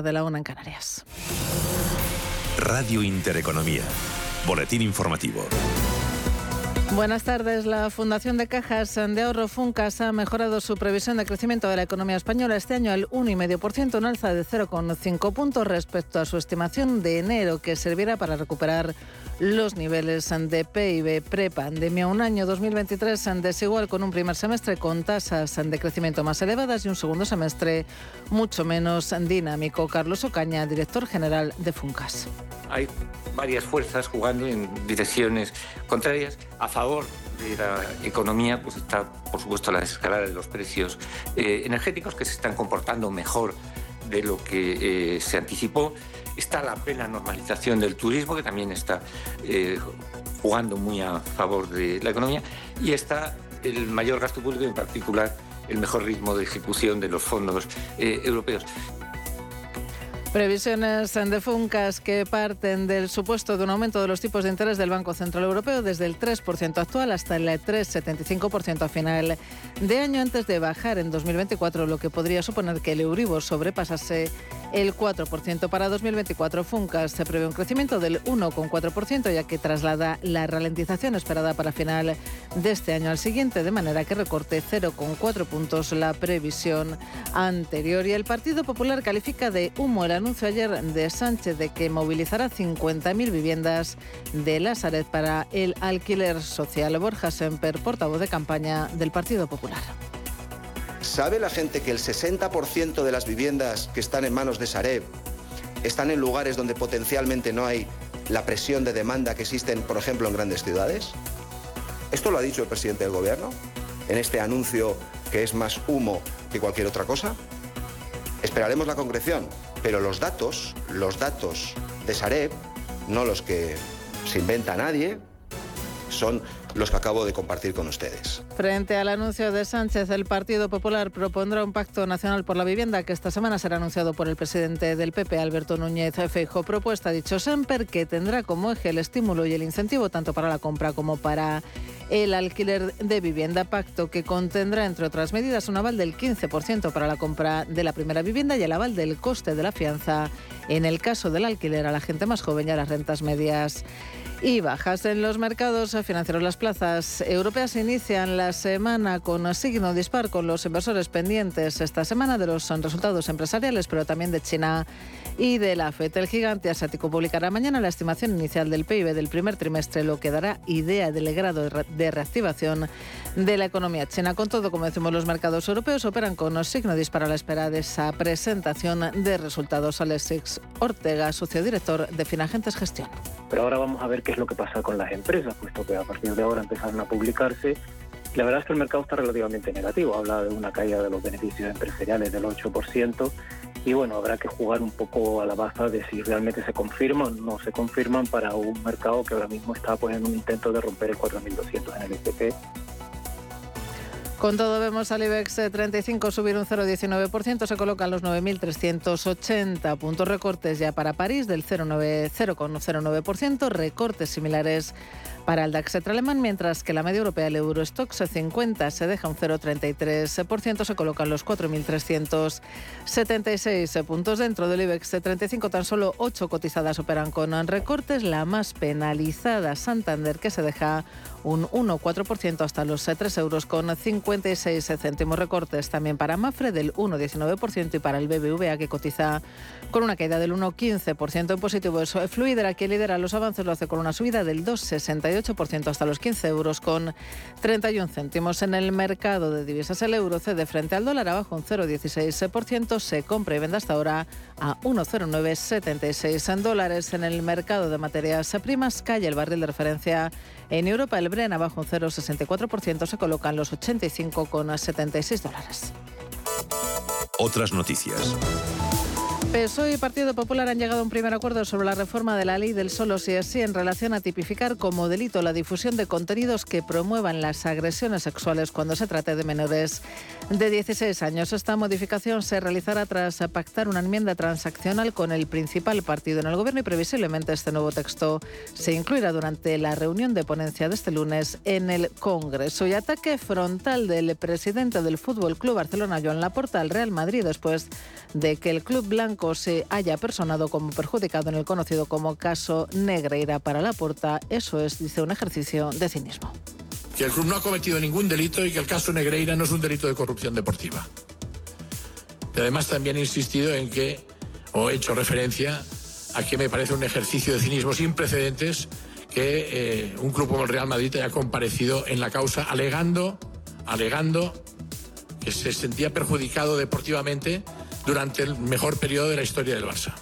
de la una en Canarias. Radio Intereconomía. Boletín informativo. Buenas tardes. La Fundación de Cajas de Ahorro Funcas ha mejorado su previsión de crecimiento de la economía española este año al 1,5%, un alza de 0,5 puntos respecto a su estimación de enero, que servirá para recuperar los niveles de PIB pre-pandemia. Un año 2023 desigual con un primer semestre con tasas de crecimiento más elevadas y un segundo semestre mucho menos dinámico. Carlos Ocaña, director general de Funcas. Hay varias fuerzas jugando en direcciones contrarias a favor de la economía, pues está, por supuesto, la escalada de los precios eh, energéticos que se están comportando mejor de lo que eh, se anticipó. Está la plena normalización del turismo, que también está eh, jugando muy a favor de la economía. Y está el mayor gasto público, en particular el mejor ritmo de ejecución de los fondos europeos. Previsiones de Funcas que parten del supuesto de un aumento de los tipos de interés del Banco Central Europeo desde el 3% actual hasta el 3,75% a final de año antes de bajar en 2024, lo que podría suponer que el Euribor sobrepasase el 4%. Para 2024, Funcas se prevé un crecimiento del 1,4%, ya que traslada la ralentización esperada para final de este año al siguiente, de manera que recorte 0,4 puntos la previsión anterior. Y el Partido Popular califica de humo el anuncio ayer de Sánchez de que movilizará 50.000 viviendas de Lazaret para el alquiler social. Borja Semper, portavoz de campaña del Partido Popular. ¿Sabe la gente que el 60% de las viviendas que están en manos de Sareb están en lugares donde potencialmente no hay la presión de demanda que existen, por ejemplo, en grandes ciudades? Esto lo ha dicho el presidente del Gobierno en este anuncio que es más humo que cualquier otra cosa. Esperaremos la concreción, pero los datos, los datos de Sareb, no los que se inventa nadie, son los que acabo de compartir con ustedes. Frente al anuncio de Sánchez, el Partido Popular propondrá un pacto nacional por la vivienda que esta semana será anunciado por el presidente del PP, Alberto Núñez Feijo. Propuesta, dicho Semper, que tendrá como eje el estímulo y el incentivo tanto para la compra como para el alquiler de vivienda. Pacto que contendrá, entre otras medidas, un aval del 15% para la compra de la primera vivienda y el aval del coste de la fianza en el caso del alquiler a la gente más joven y a las rentas medias y bajas en los mercados financieros. Las plazas europeas inician la semana con signo dispar con los inversores pendientes esta semana de los resultados empresariales, pero también de China y de la FED. El gigante asiático publicará mañana la estimación inicial del PIB del primer trimestre, lo que dará idea del grado de reactivación de la economía china. Con todo, como decimos, los mercados europeos operan con signo dispar a la espera de esa presentación de resultados. Alexis Ortega, socio director de Finagentes Gestión. Pero ahora vamos a ver qué es lo que pasa con las empresas, puesto que a partir de ahora empezaron a publicarse. La verdad es que el mercado está relativamente negativo, habla de una caída de los beneficios empresariales del 8% y bueno, habrá que jugar un poco a la baza de si realmente se confirman o no se confirman para un mercado que ahora mismo está pues en un intento de romper el 4.200 en el S&P con todo vemos al IBEX 35 subir un 0,19%, se colocan los 9.380 puntos recortes ya para París del 0,09%, recortes similares para el DAX alemán, mientras que la media europea, el Eurostox 50, se deja un 0,33%, se colocan los 4.376 puntos dentro del IBEX 35, tan solo 8 cotizadas operan con recortes, la más penalizada Santander, que se deja un 1,4% hasta los 3 euros con 56 céntimos recortes también para Mafre del 1,19% y para el BBVA que cotiza con una caída del 1,15% en positivo. Eso, Fluidera que lidera los avances lo hace con una subida del 2,68 hasta los 15 euros con 31 céntimos. En el mercado de divisas el euro cede frente al dólar abajo un 0,16%. Se compra y vende hasta ahora a 1,0976 en dólares. En el mercado de materias primas cae el barril de referencia en Europa. El Bren abajo un 0,64%. Se colocan los 85,76 dólares. Otras noticias. PSOE y Partido Popular han llegado a un primer acuerdo sobre la reforma de la ley del solo si es sí en relación a tipificar como delito la difusión de contenidos que promuevan las agresiones sexuales cuando se trate de menores de 16 años. Esta modificación se realizará tras pactar una enmienda transaccional con el principal partido en el gobierno y previsiblemente este nuevo texto se incluirá durante la reunión de ponencia de este lunes en el Congreso. Y ataque frontal del presidente del Fútbol Club Barcelona, Joan Laporta, al Real Madrid después de que el club blanco Banco se haya personado como perjudicado en el conocido como caso Negreira para la Porta. Eso es, dice, un ejercicio de cinismo. Que el club no ha cometido ningún delito y que el caso Negreira no es un delito de corrupción deportiva. Y además también he insistido en que, o he hecho referencia a que me parece un ejercicio de cinismo sin precedentes que eh, un club como el Real Madrid haya comparecido en la causa alegando, alegando que se sentía perjudicado deportivamente durante el mejor periodo de la historia del Barça,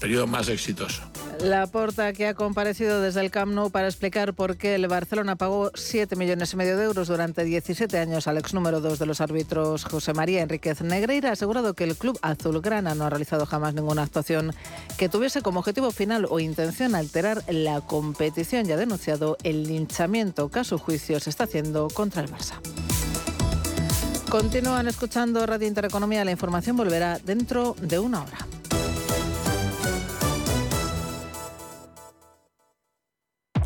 periodo más exitoso. La porta que ha comparecido desde el Camp Nou para explicar por qué el Barcelona pagó 7 millones y medio de euros durante 17 años al ex número 2 de los árbitros José María Enríquez Negreira ha asegurado que el club azulgrana no ha realizado jamás ninguna actuación que tuviese como objetivo final o intención alterar la competición y ha denunciado el linchamiento que a su juicio se está haciendo contra el Barça. Continúan escuchando Radio Intereconomía. La información volverá dentro de una hora.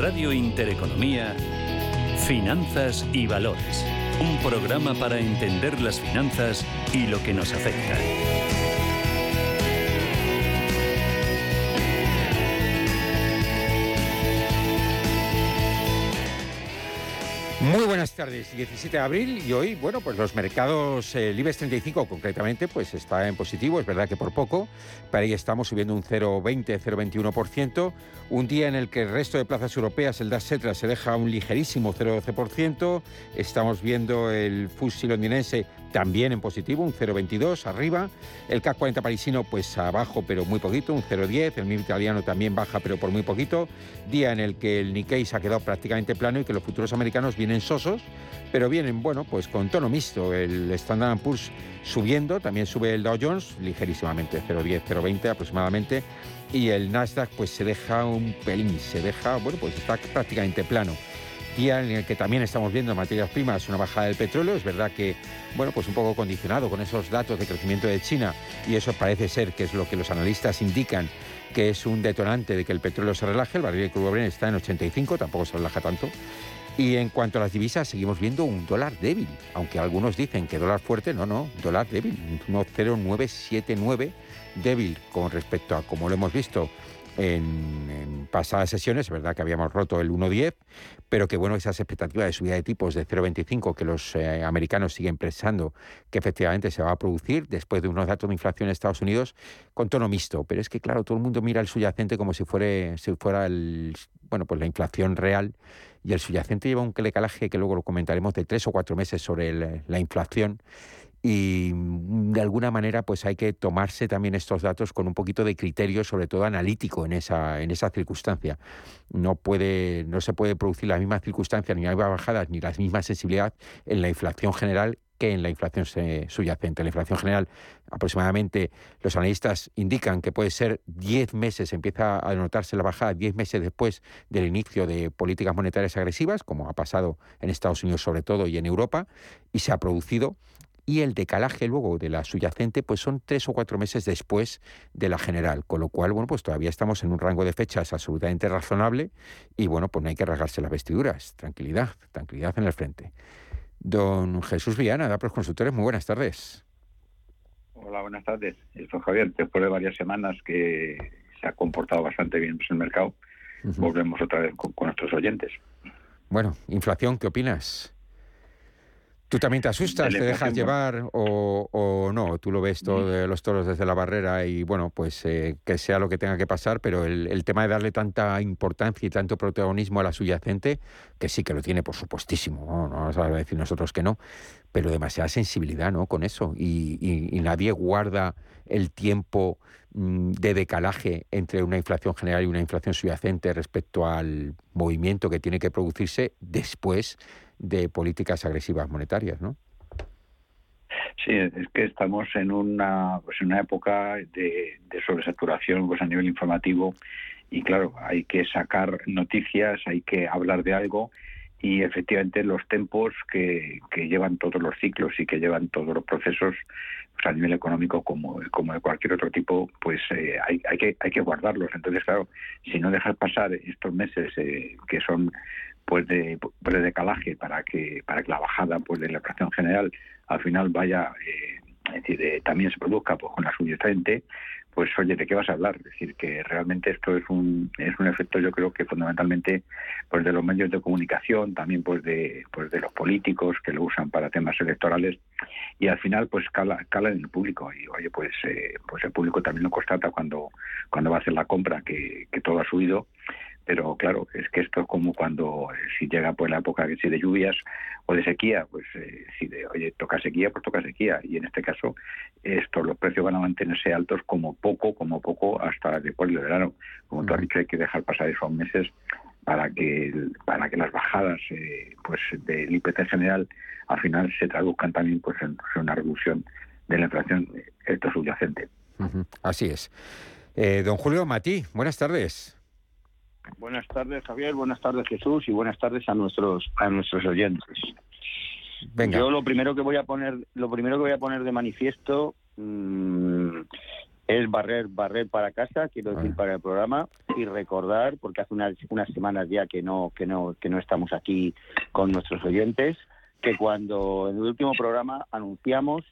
Radio Intereconomía, Finanzas y Valores. Un programa para entender las finanzas y lo que nos afecta. Muy buenas tardes, 17 de abril y hoy, bueno, pues los mercados, el IBEX 35 concretamente, pues está en positivo, es verdad que por poco, pero ahí estamos subiendo un 0,20, 0,21%, un día en el que el resto de plazas europeas, el DAX Setra se deja un ligerísimo 0,12%, estamos viendo el FTSE londinense también en positivo, un 0,22 arriba, el CAC 40 parisino pues abajo pero muy poquito, un 0,10, el MIB italiano también baja pero por muy poquito, día en el que el Nikkei se ha quedado prácticamente plano y que los futuros americanos vienen sosos, pero vienen, bueno, pues con tono mixto, el Standard Poor's subiendo, también sube el Dow Jones ligerísimamente, 0,10, 0,20 aproximadamente, y el Nasdaq pues se deja un pelín, se deja, bueno, pues está prácticamente plano día en el que también estamos viendo en materias primas una bajada del petróleo. Es verdad que, bueno, pues un poco condicionado con esos datos de crecimiento de China y eso parece ser que es lo que los analistas indican que es un detonante de que el petróleo se relaje. El barril de crudo Brent está en 85, tampoco se relaja tanto. Y en cuanto a las divisas, seguimos viendo un dólar débil, aunque algunos dicen que dólar fuerte, no, no, dólar débil, 1,0979 débil con respecto a como lo hemos visto en, pasadas sesiones, es verdad que habíamos roto el 1.10, pero que bueno, esas expectativas de subida de tipos de 0.25 que los eh, americanos siguen pensando que efectivamente se va a producir después de unos datos de inflación en Estados Unidos con tono mixto. Pero es que claro, todo el mundo mira el subyacente como si fuera, si fuera el, bueno, pues la inflación real y el subyacente lleva un calaje que luego lo comentaremos de tres o cuatro meses sobre la inflación y mm, de alguna manera pues hay que tomarse también estos datos con un poquito de criterio, sobre todo analítico en esa, en esa circunstancia. No, puede, no se puede producir las mismas circunstancias, ni las mismas bajadas, ni la misma sensibilidad en la inflación general que en la inflación subyacente. La inflación general, aproximadamente, los analistas indican que puede ser 10 meses, empieza a notarse la bajada 10 meses después del inicio de políticas monetarias agresivas, como ha pasado en Estados Unidos sobre todo y en Europa, y se ha producido y el decalaje luego de la subyacente pues son tres o cuatro meses después de la general, con lo cual bueno pues todavía estamos en un rango de fechas absolutamente razonable y bueno pues no hay que rasgarse las vestiduras, tranquilidad, tranquilidad en el frente. Don Jesús Viana, de Apros Consultores, muy buenas tardes. Hola, buenas tardes. Soy Javier, después de varias semanas que se ha comportado bastante bien pues, el mercado, volvemos otra vez con, nuestros oyentes. Bueno, inflación, ¿qué opinas? ¿Tú también te asustas, te dejas llevar o, no? Tú lo ves todo de los toros desde la barrera y bueno, pues eh, que sea lo que tenga que pasar, pero el, tema de darle tanta importancia y tanto protagonismo a la subyacente, que sí que lo tiene, por supuestísimo, no, no vamos a decir nosotros que no, pero demasiada sensibilidad, ¿no? Con eso. Y, nadie guarda el tiempo mm, de decalaje entre una inflación general y una inflación subyacente respecto al movimiento que tiene que producirse después de políticas agresivas monetarias, ¿no? Sí, es que estamos en una, pues en una época de, sobresaturación pues a nivel informativo y claro, hay que sacar noticias, hay que hablar de algo y efectivamente los tempos que, que llevan todos los ciclos y que llevan todos los procesos pues a nivel económico como, como de cualquier otro tipo, pues eh, hay, hay, que, hay que guardarlos. Entonces, claro, si no dejas pasar estos meses eh, que son pues de, pues de decalaje para que para que la bajada pues de la inflación general al final vaya eh, es decir también se produzca pues con la subyacente pues oye de qué vas a hablar es decir que realmente esto es un es un efecto yo creo que fundamentalmente pues de los medios de comunicación también pues de pues de los políticos que lo usan para temas electorales y al final pues cala, cala en el público. Y oye pues eh, pues el público también lo constata cuando cuando va a hacer la compra que, que todo ha subido pero claro, es que esto es como cuando eh, si llega pues la época si de lluvias o de sequía, pues eh, si de, oye, toca sequía, pues toca sequía. Y en este caso, estos los precios van a mantenerse altos como poco, como poco, hasta después del verano. Como tú has dicho, hay que dejar pasar esos meses para que para que las bajadas eh, pues del IPC general al final se traduzcan también pues en, una reducción de la inflación esto subyacente. Así es. don Julio Matí, buenas tardes. Buenas tardes, Javier. Buenas tardes, Jesús. Y buenas tardes a nuestros a nuestros oyentes. Venga. Yo lo primero que voy a poner, lo primero que voy a poner de manifiesto mm, es barrer, barrer para casa, quiero decir para el programa y recordar, porque hace unas, unas semanas ya que no que no que no estamos aquí con nuestros oyentes, que cuando en el último programa anunciamos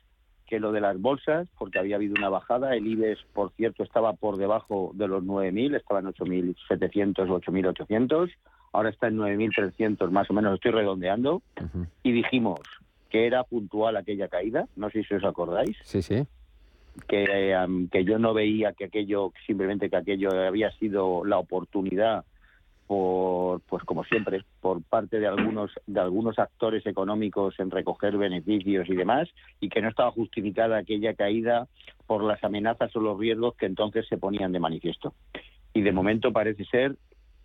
que lo de las bolsas, porque había habido una bajada, el IBEX, por cierto, estaba por debajo de los 9.000, estaba en 8.700 o 8.800, ahora está en 9.300 más o menos, estoy redondeando, y dijimos que era puntual aquella caída, no sé si os acordáis. Sí, sí. Que, que yo no veía que aquello, simplemente que aquello había sido la oportunidad por pues como siempre por parte de algunos de algunos actores económicos en recoger beneficios y demás y que no estaba justificada aquella caída por las amenazas o los riesgos que entonces se ponían de manifiesto. Y de momento parece ser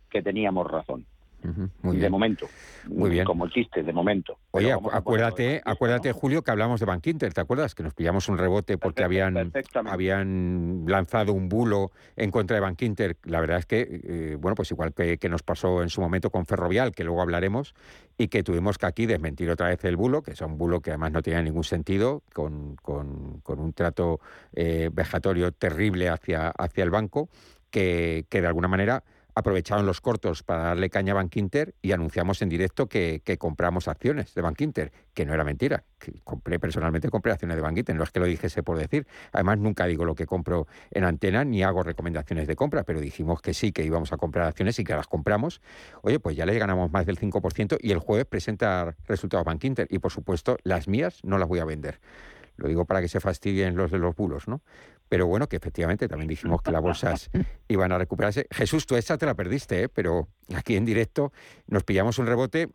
que teníamos razón de momento. Muy bien. Como chiste, de momento. Oye, acuérdate, acuérdate, Julio, que hablamos de Bank Inter, ¿te acuerdas? Que nos pillamos un rebote porque habían, habían lanzado un bulo en contra de Bank Inter. La verdad es que, eh, bueno, pues igual que, nos pasó en su momento con Ferrovial, que luego hablaremos, y que tuvimos que aquí desmentir otra vez el bulo, que es un bulo que además no tenía ningún sentido, con, con, un trato eh, vejatorio terrible hacia, hacia el banco, que, que de alguna manera aprovecharon los cortos para darle caña a Bankinter y anunciamos en directo que, compramos acciones de Bankinter, que no era mentira. Que compré personalmente compré acciones de Bankinter, no es que lo dijese por decir. Además, nunca digo lo que compro en antena ni hago recomendaciones de compra, pero dijimos que sí, que íbamos a comprar acciones y que las compramos. Oye, pues ya le ganamos más del 5% y el jueves presenta resultados Bankinter y por supuesto las mías no las voy a vender. Lo digo para que se fastidien los de los bulos, ¿no? Pero bueno, que efectivamente también dijimos que las bolsas iban a recuperarse. Jesús, tú esta te la perdiste, ¿eh? pero aquí en directo nos pillamos un rebote,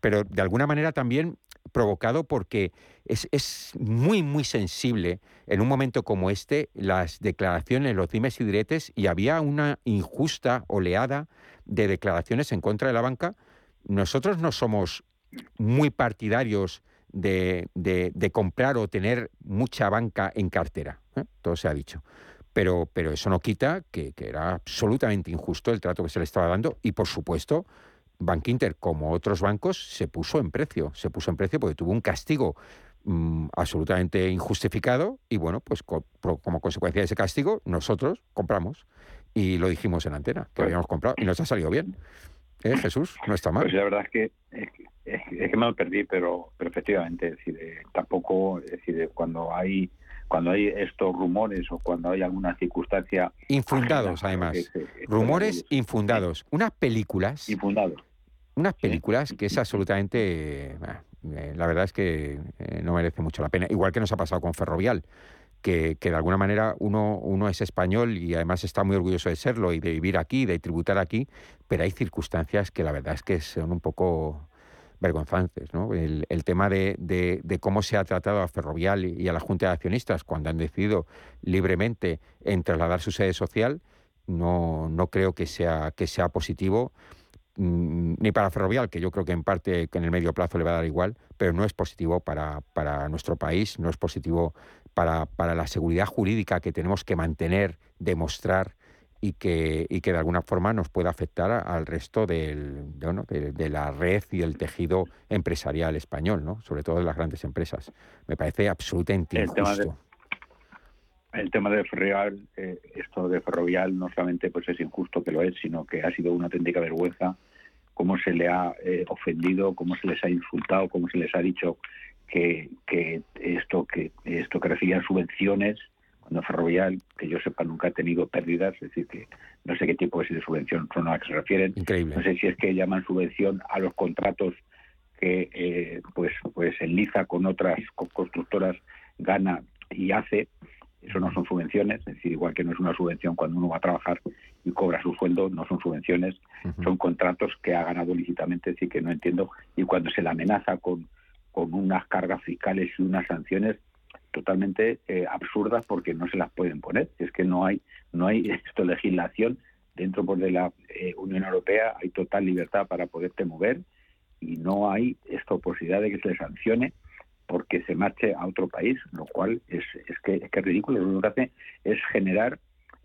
pero de alguna manera también provocado porque es, es, muy, muy sensible en un momento como este las declaraciones, los dimes y diretes, y había una injusta oleada de declaraciones en contra de la banca. Nosotros no somos muy partidarios de, de, comprar o tener mucha banca en cartera. ¿eh? Todo se ha dicho. Pero, pero eso no quita que, era absolutamente injusto el trato que se le estaba dando y, por supuesto, Bank Inter, como otros bancos, se puso en precio. Se puso en precio porque tuvo un castigo mm, absolutamente injustificado y, bueno, pues como consecuencia de ese castigo, nosotros compramos y lo dijimos en antena, que habíamos comprado y nos ha salido bien. ¿Eh, Jesús? No está mal. Pues la verdad es que, es, que me lo perdí, pero, pero efectivamente, es decir, tampoco, es decir, cuando hay cuando hay estos rumores o cuando hay alguna circunstancia infundados además. rumores infundados. Unas películas. Infundados. Unas películas que es absolutamente eh, la verdad es que eh, no merece mucho la pena. Igual que nos ha pasado con Ferrovial que, de alguna manera uno, uno es español y además está muy orgulloso de serlo y de vivir aquí, de tributar aquí, pero hay circunstancias que la verdad es que son un poco vergonzantes. ¿no? El, tema de, de, cómo se ha tratado a Ferrovial y a la Junta de Accionistas cuando han decidido libremente en trasladar su sede social, no, no creo que sea, que sea positivo mm, ni para Ferrovial, que yo creo que en parte en el medio plazo le va a dar igual, pero no es positivo para, para nuestro país, no es positivo para, para la seguridad jurídica que tenemos que mantener, demostrar y que, y que de alguna forma nos pueda afectar al resto del, de, la red y el tejido empresarial español, ¿no? sobre todo de las grandes empresas. Me parece absolutamente el injusto. Tema de, el tema de Ferrovial, eh, esto de Ferrovial no solamente pues es injusto que lo es, sino que ha sido una auténtica vergüenza cómo se le ha eh, ofendido, cómo se les ha insultado, cómo se les ha dicho que, que esto que esto que recibían subvenciones cuando Ferrovial, que yo sepa, nunca ha tenido pérdidas, es decir, que no sé qué tipo de subvención son a que se refieren. Increíble. No sé si es que llaman subvención a los contratos que eh, pues pues enliza con otras constructoras gana y hace eso no son subvenciones es decir igual que no es una subvención cuando uno va a trabajar y cobra su sueldo no son subvenciones son contratos que ha ganado lícitamente es decir que no entiendo y cuando se le amenaza con con unas cargas fiscales y unas sanciones totalmente eh, absurdas porque no se las pueden poner. Es que no hay no hay esto legislación dentro pues, de la eh, Unión Europea hay total libertad para poderte mover y no hay esta posibilidad de que se le sancione porque se marche a otro país, lo cual es, es, que, es que es ridículo. Lo que hace es generar,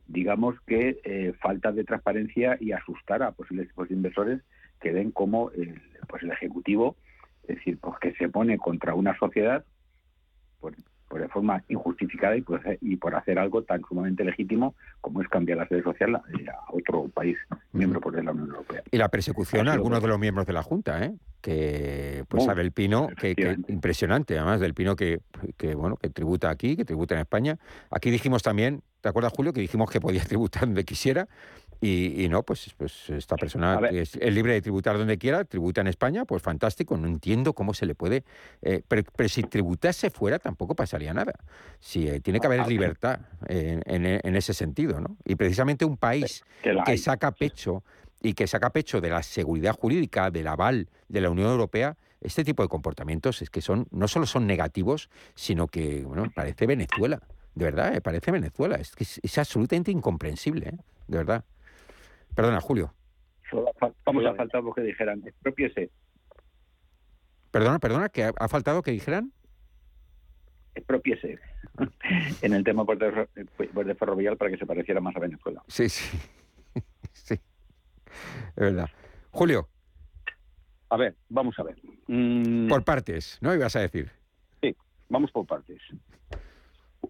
digamos que, eh, falta de transparencia y asustar a posibles, posibles inversores que ven como el, pues el Ejecutivo, es decir, pues que se pone contra una sociedad pues, pues de forma injustificada y, pues, y por hacer algo tan sumamente legítimo como es cambiar la sede social a, otro país miembro por pues, de la Unión Europea. Y la persecución a algunos de los miembros de la Junta, ¿eh? que pues a Del Pino, que, que, impresionante, además Del Pino que, que bueno que tributa aquí, que tributa en España. Aquí dijimos también, ¿te acuerdas Julio? Que dijimos que podía tributar donde quisiera y, no, pues, pues esta persona es, libre de tributar donde quiera, tributa en España, pues fantástico, no entiendo cómo se le puede... Eh, pero, si tributase fuera tampoco pasaría nada. Si eh, tiene que haber libertad en, ese sentido, ¿no? Y precisamente un país que saca pecho y que saca pecho de la seguridad jurídica, del aval de la Unión Europea, este tipo de comportamientos es que son no solo son negativos, sino que, bueno, parece Venezuela. De verdad, eh, parece Venezuela. Es que es, absolutamente incomprensible, de verdad. Perdona, Julio. Solo ha, faltado que dijeran, expropiese. Perdona, perdona, que ha, faltado que dijeran. Expropiese. en el tema de, pues, de ferrovial para que se pareciera más a Venezuela. Sí, sí. sí. Es verdad. Julio. A ver, vamos a ver. Mm. Por partes, ¿no? Ibas a decir. Sí, vamos por partes.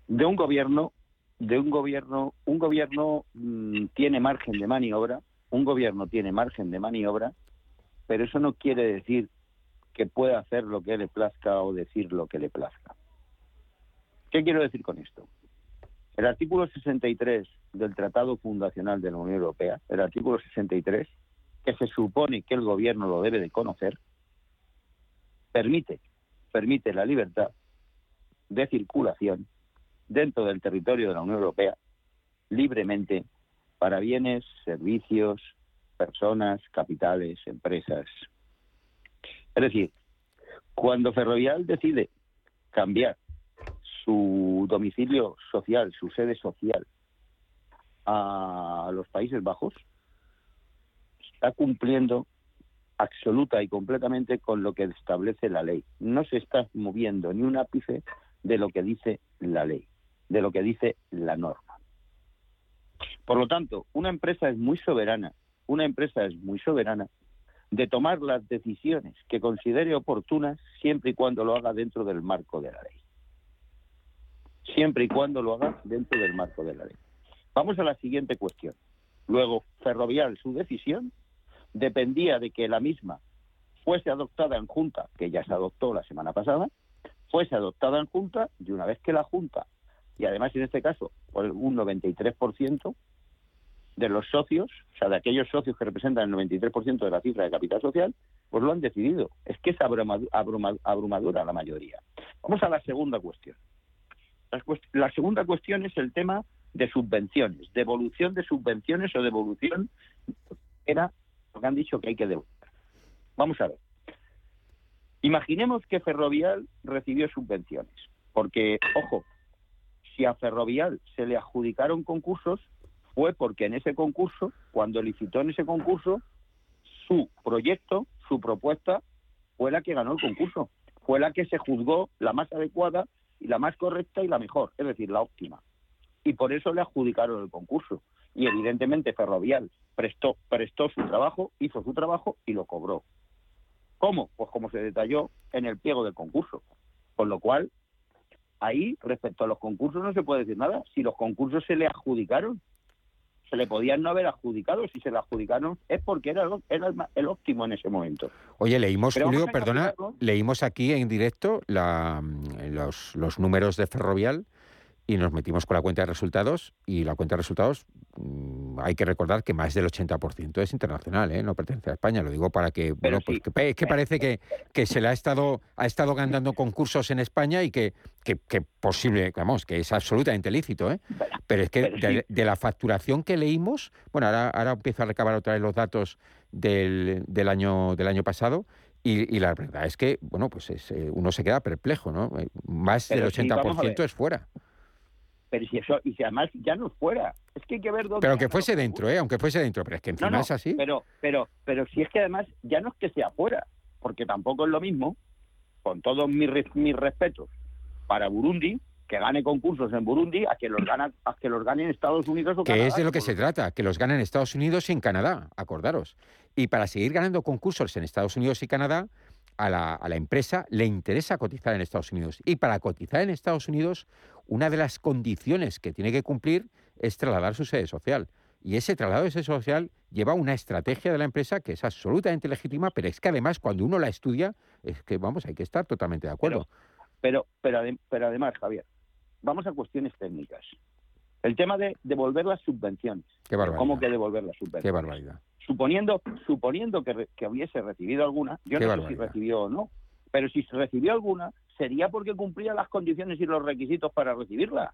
De un gobierno de un gobierno, un gobierno mm, tiene margen de maniobra, un gobierno tiene margen de maniobra, pero eso no quiere decir que pueda hacer lo que le plazca o decir lo que le plazca. ¿Qué quiero decir con esto? El artículo 63 del Tratado Fundacional de la Unión Europea, el artículo 63, que se supone que el gobierno lo debe de conocer, permite, permite la libertad de circulación dentro del territorio de la Unión Europea libremente para bienes, servicios, personas, capitales, empresas. Es decir, cuando Ferrovial decide cambiar su domicilio social, su sede social, a los Países Bajos, está cumpliendo absoluta y completamente con lo que establece la ley. No se está moviendo ni un ápice de lo que dice la ley de lo que dice la norma. Por lo tanto, una empresa es muy soberana, una empresa es muy soberana de tomar las decisiones que considere oportunas siempre y cuando lo haga dentro del marco de la ley. Siempre y cuando lo haga dentro del marco de la ley. Vamos a la siguiente cuestión. Luego, Ferrovial, su decisión dependía de que la misma fuese adoptada en Junta, que ya se adoptó la semana pasada, fuese adoptada en Junta y una vez que la Junta y además en este caso un 93% de los socios, o sea, de aquellos socios que representan el 93% de la cifra de capital social, pues lo han decidido. Es que es abrumadora la mayoría. Vamos a la segunda cuestión. La, segunda cuestión es el tema de subvenciones, devolución de subvenciones o devolución era lo que han dicho que hay que devolver. Vamos a ver. Imaginemos que Ferrovial recibió subvenciones, porque, ojo, si a Ferrovial se le adjudicaron concursos, fue porque en ese concurso, cuando licitó en ese concurso, su proyecto, su propuesta, fue la que ganó el concurso, fue la que se juzgó la más adecuada y la más correcta y la mejor, es decir, la óptima. Y por eso le adjudicaron el concurso. Y evidentemente Ferrovial prestó, prestó su trabajo, hizo su trabajo y lo cobró. ¿Cómo? Pues como se detalló en el pliego del concurso. Con lo cual, ahí, respecto a los concursos, no se puede decir nada. Si los concursos se le adjudicaron, se le podían no haber adjudicado. Si se le adjudicaron es porque era, el, óptimo en ese momento. Oye, leímos, Julio, perdona, leímos aquí en directo los, los números de Ferrovial y nos metimos con la cuenta de resultados y la cuenta de resultados mm, hay que recordar que más del 80% es internacional, ¿eh? no pertenece a España. Lo digo para que, bueno, pues es que parece que, que, se le ha estado, ha estado ganando concursos en España y que, que, posible, vamos, que es absolutamente lícito, ¿eh? Pero es que de, la facturación que leímos, bueno, ahora, ahora empiezo a recabar otra vez los datos del, del, año, del año pasado y, la verdad es que, bueno, pues es, eh, uno se queda perplejo, ¿no? Más del 80% es fuera. Pero si eso, y si además ya no fuera, es que hay que ver dónde. Pero que fuese dentro, ¿eh? Aunque fuese dentro, pero es que encima es así. Pero, pero, pero si es que además ya no es que sea fuera, porque tampoco es lo mismo, con todos mis, mis respetos, para Burundi, que gane concursos en Burundi a que los gana, a que los gane en Estados Unidos o Que es de lo que se trata, que los ganen en Estados Unidos y en Canadá, acordaros. Y para seguir ganando concursos en Estados Unidos y Canadá, a la, a la, empresa le interesa cotizar en Estados Unidos. Y para cotizar en Estados Unidos, una de las condiciones que tiene que cumplir es trasladar su sede social. Y ese traslado de sede social lleva una estrategia de la empresa que es absolutamente legítima, pero es que además cuando uno la estudia, es que vamos, hay que estar totalmente de acuerdo. Pero, pero, pero, además, Javier, vamos a cuestiones técnicas. El tema de devolver las subvenciones. Qué barbaridad. ¿Cómo que devolver las subvenciones? Qué barbaridad. Suponiendo, suponiendo que, que hubiese recibido alguna, yo no sé si recibió o no, pero si recibió alguna, sería porque cumplía las condiciones y los requisitos para recibirla.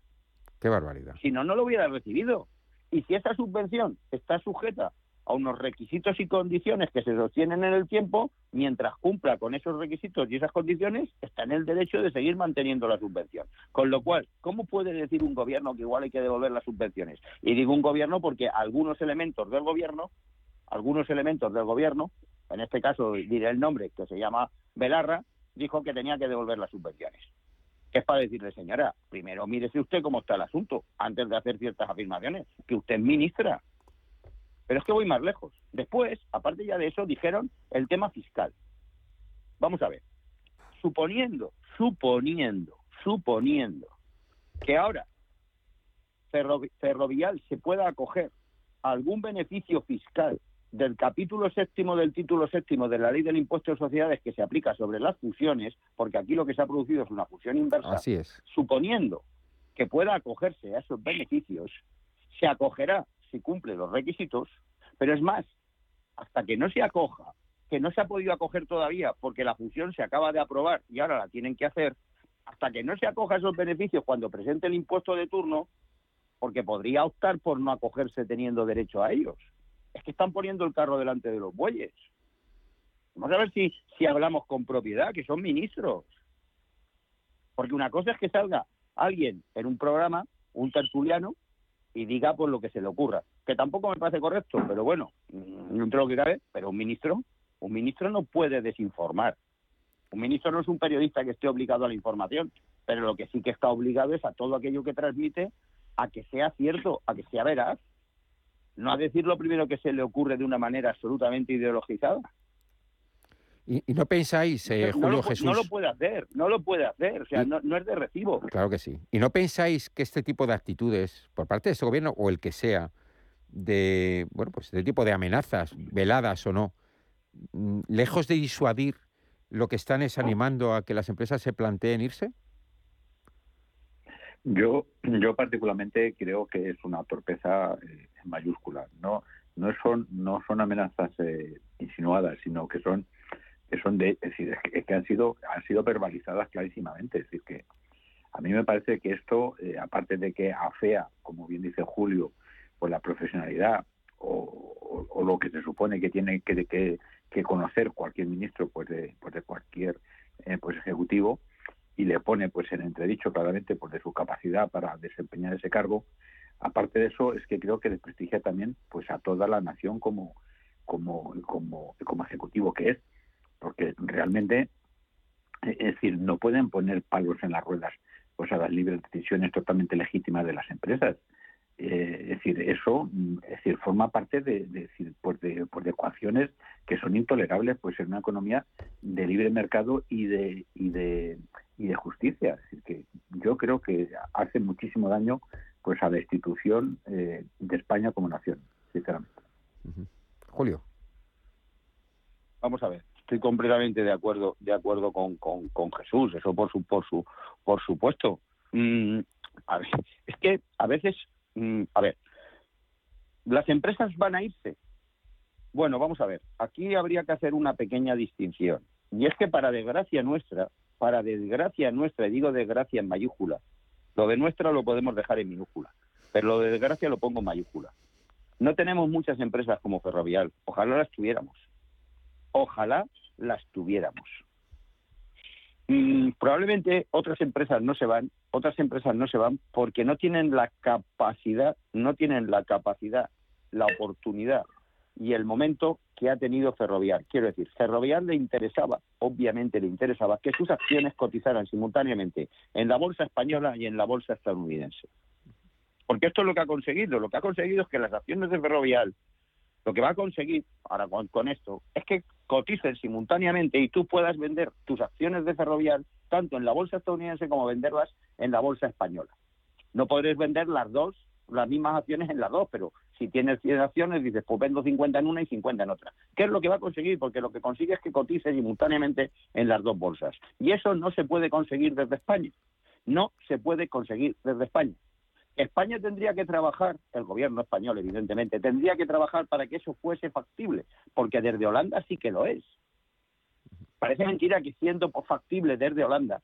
Qué barbaridad. Si no, no lo hubiera recibido. Y si esa subvención está sujeta a unos requisitos y condiciones que se sostienen en el tiempo, mientras cumpla con esos requisitos y esas condiciones, está en el derecho de seguir manteniendo la subvención. Con lo cual, ¿cómo puede decir un gobierno que igual hay que devolver las subvenciones? Y digo un gobierno porque algunos elementos del gobierno, algunos elementos del gobierno, en este caso diré el nombre, que se llama Belarra, dijo que tenía que devolver las subvenciones. ¿Qué es para decirle, señora? Primero mírese usted cómo está el asunto, antes de hacer ciertas afirmaciones, que usted es ministra. Pero es que voy más lejos. Después, aparte ya de eso, dijeron el tema fiscal. Vamos a ver. Suponiendo, suponiendo, suponiendo que ahora Ferrovial se pueda acoger a algún beneficio fiscal del capítulo séptimo del título séptimo de la ley del impuesto de sociedades que se aplica sobre las fusiones, porque aquí lo que se ha producido es una fusión inversa, Así es. suponiendo que pueda acogerse a esos beneficios, se acogerá si cumple los requisitos, pero es más, hasta que no se acoja, que no se ha podido acoger todavía porque la fusión se acaba de aprobar y ahora la tienen que hacer, hasta que no se acoja esos beneficios cuando presente el impuesto de turno, porque podría optar por no acogerse teniendo derecho a ellos es que están poniendo el carro delante de los bueyes. Vamos a ver si, si hablamos con propiedad, que son ministros. Porque una cosa es que salga alguien en un programa, un tertuliano, y diga por lo que se le ocurra. Que tampoco me parece correcto, pero bueno, mm, entre lo que cabe, pero un ministro, un ministro no puede desinformar. Un ministro no es un periodista que esté obligado a la información, pero lo que sí que está obligado es a todo aquello que transmite a que sea cierto, a que sea veraz no a decir lo primero que se le ocurre de una manera absolutamente ideologizada. ¿Y, no pensáis, eh, Julio Jesús? No lo puede hacer, no lo puede hacer, o sea, no, es de recibo. Claro que sí. ¿Y no pensáis que este tipo de actitudes, por parte de este gobierno o el que sea, de, bueno, pues este tipo de amenazas, veladas o no, mm, lejos de disuadir, lo que están es animando a que las empresas se planteen irse? Yo, yo particularmente creo que es una torpeza eh, mayúscula. No, no son, no son amenazas eh, insinuadas, sino que son, es decir, que han sido, han sido verbalizadas clarísimamente. Es decir, que a mí me parece que esto, eh, aparte de que afea, como bien dice Julio, pues la profesionalidad o, lo que se supone que tiene que, que, que conocer cualquier ministro, pues de, pues de cualquier pues ejecutivo, y le pone pues en entredicho claramente pues de su capacidad para desempeñar ese cargo aparte de eso es que creo que desprestigia también pues a toda la nación como como como como ejecutivo que es porque realmente es decir no pueden poner palos en las ruedas pues a las libres decisiones totalmente legítimas de las empresas eh, es decir, eso es decir, forma parte de, de, pues de, pues de, ecuaciones que son intolerables pues en una economía de libre mercado y de, y de, y de justicia. Es decir, que yo creo que hace muchísimo daño pues a la institución eh, de España como nación, sinceramente. Julio. Vamos a ver, estoy completamente de acuerdo de acuerdo con, con, Jesús, eso por su por su por supuesto. Mm, a ver, es que a veces Mm, a ver, las empresas van a irse. Bueno, vamos a ver, aquí habría que hacer una pequeña distinción. Y es que para desgracia nuestra, para desgracia nuestra, y digo desgracia en mayúscula, lo de nuestra lo podemos dejar en minúscula, pero lo de desgracia lo pongo en mayúscula. No tenemos muchas empresas como Ferrovial, ojalá las tuviéramos. Ojalá las tuviéramos. Mm, probablemente otras empresas no se van, otras empresas no se van porque no tienen la capacidad, no tienen la capacidad, la oportunidad y el momento que ha tenido Ferrovial. Quiero decir, Ferrovial le interesaba, obviamente le interesaba, que sus acciones cotizaran simultáneamente en la bolsa española y en la bolsa estadounidense. Porque esto es lo que ha conseguido. Lo que ha conseguido es que las acciones de Ferrovial lo que va a conseguir ahora con, esto es que coticen simultáneamente y tú puedas vender tus acciones de ferrovial tanto en la bolsa estadounidense como venderlas en la bolsa española. No podréis vender las dos, las mismas acciones en las dos, pero si tienes 100 acciones dices, pues vendo 50 en una y 50 en otra. ¿Qué es lo que va a conseguir? Porque lo que consigue es que cotice simultáneamente en las dos bolsas. Y eso no se puede conseguir desde España. No se puede conseguir desde España. España tendría que trabajar, el gobierno español evidentemente, tendría que trabajar para que eso fuese factible, porque desde Holanda sí que lo es. Parece mentira que siendo factible desde Holanda,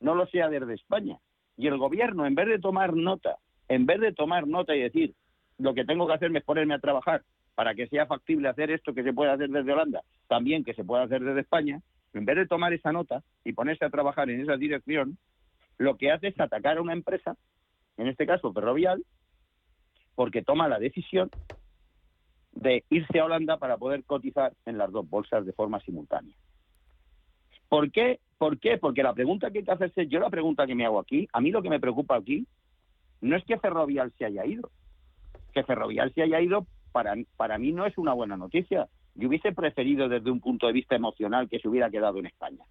no lo sea desde España. Y el gobierno, en vez de tomar nota, en vez de tomar nota y decir, lo que tengo que hacer es ponerme a trabajar para que sea factible hacer esto que se puede hacer desde Holanda, también que se pueda hacer desde España, en vez de tomar esa nota y ponerse a trabajar en esa dirección, lo que hace es atacar a una empresa en este caso Ferrovial, porque toma la decisión de irse a Holanda para poder cotizar en las dos bolsas de forma simultánea. ¿Por qué? ¿Por qué? Porque la pregunta que hay que hacerse, yo la pregunta que me hago aquí, a mí lo que me preocupa aquí no es que Ferrovial se haya ido. Que Ferrovial se haya ido para, para mí no es una buena noticia. Yo hubiese preferido desde un punto de vista emocional que se hubiera quedado en España.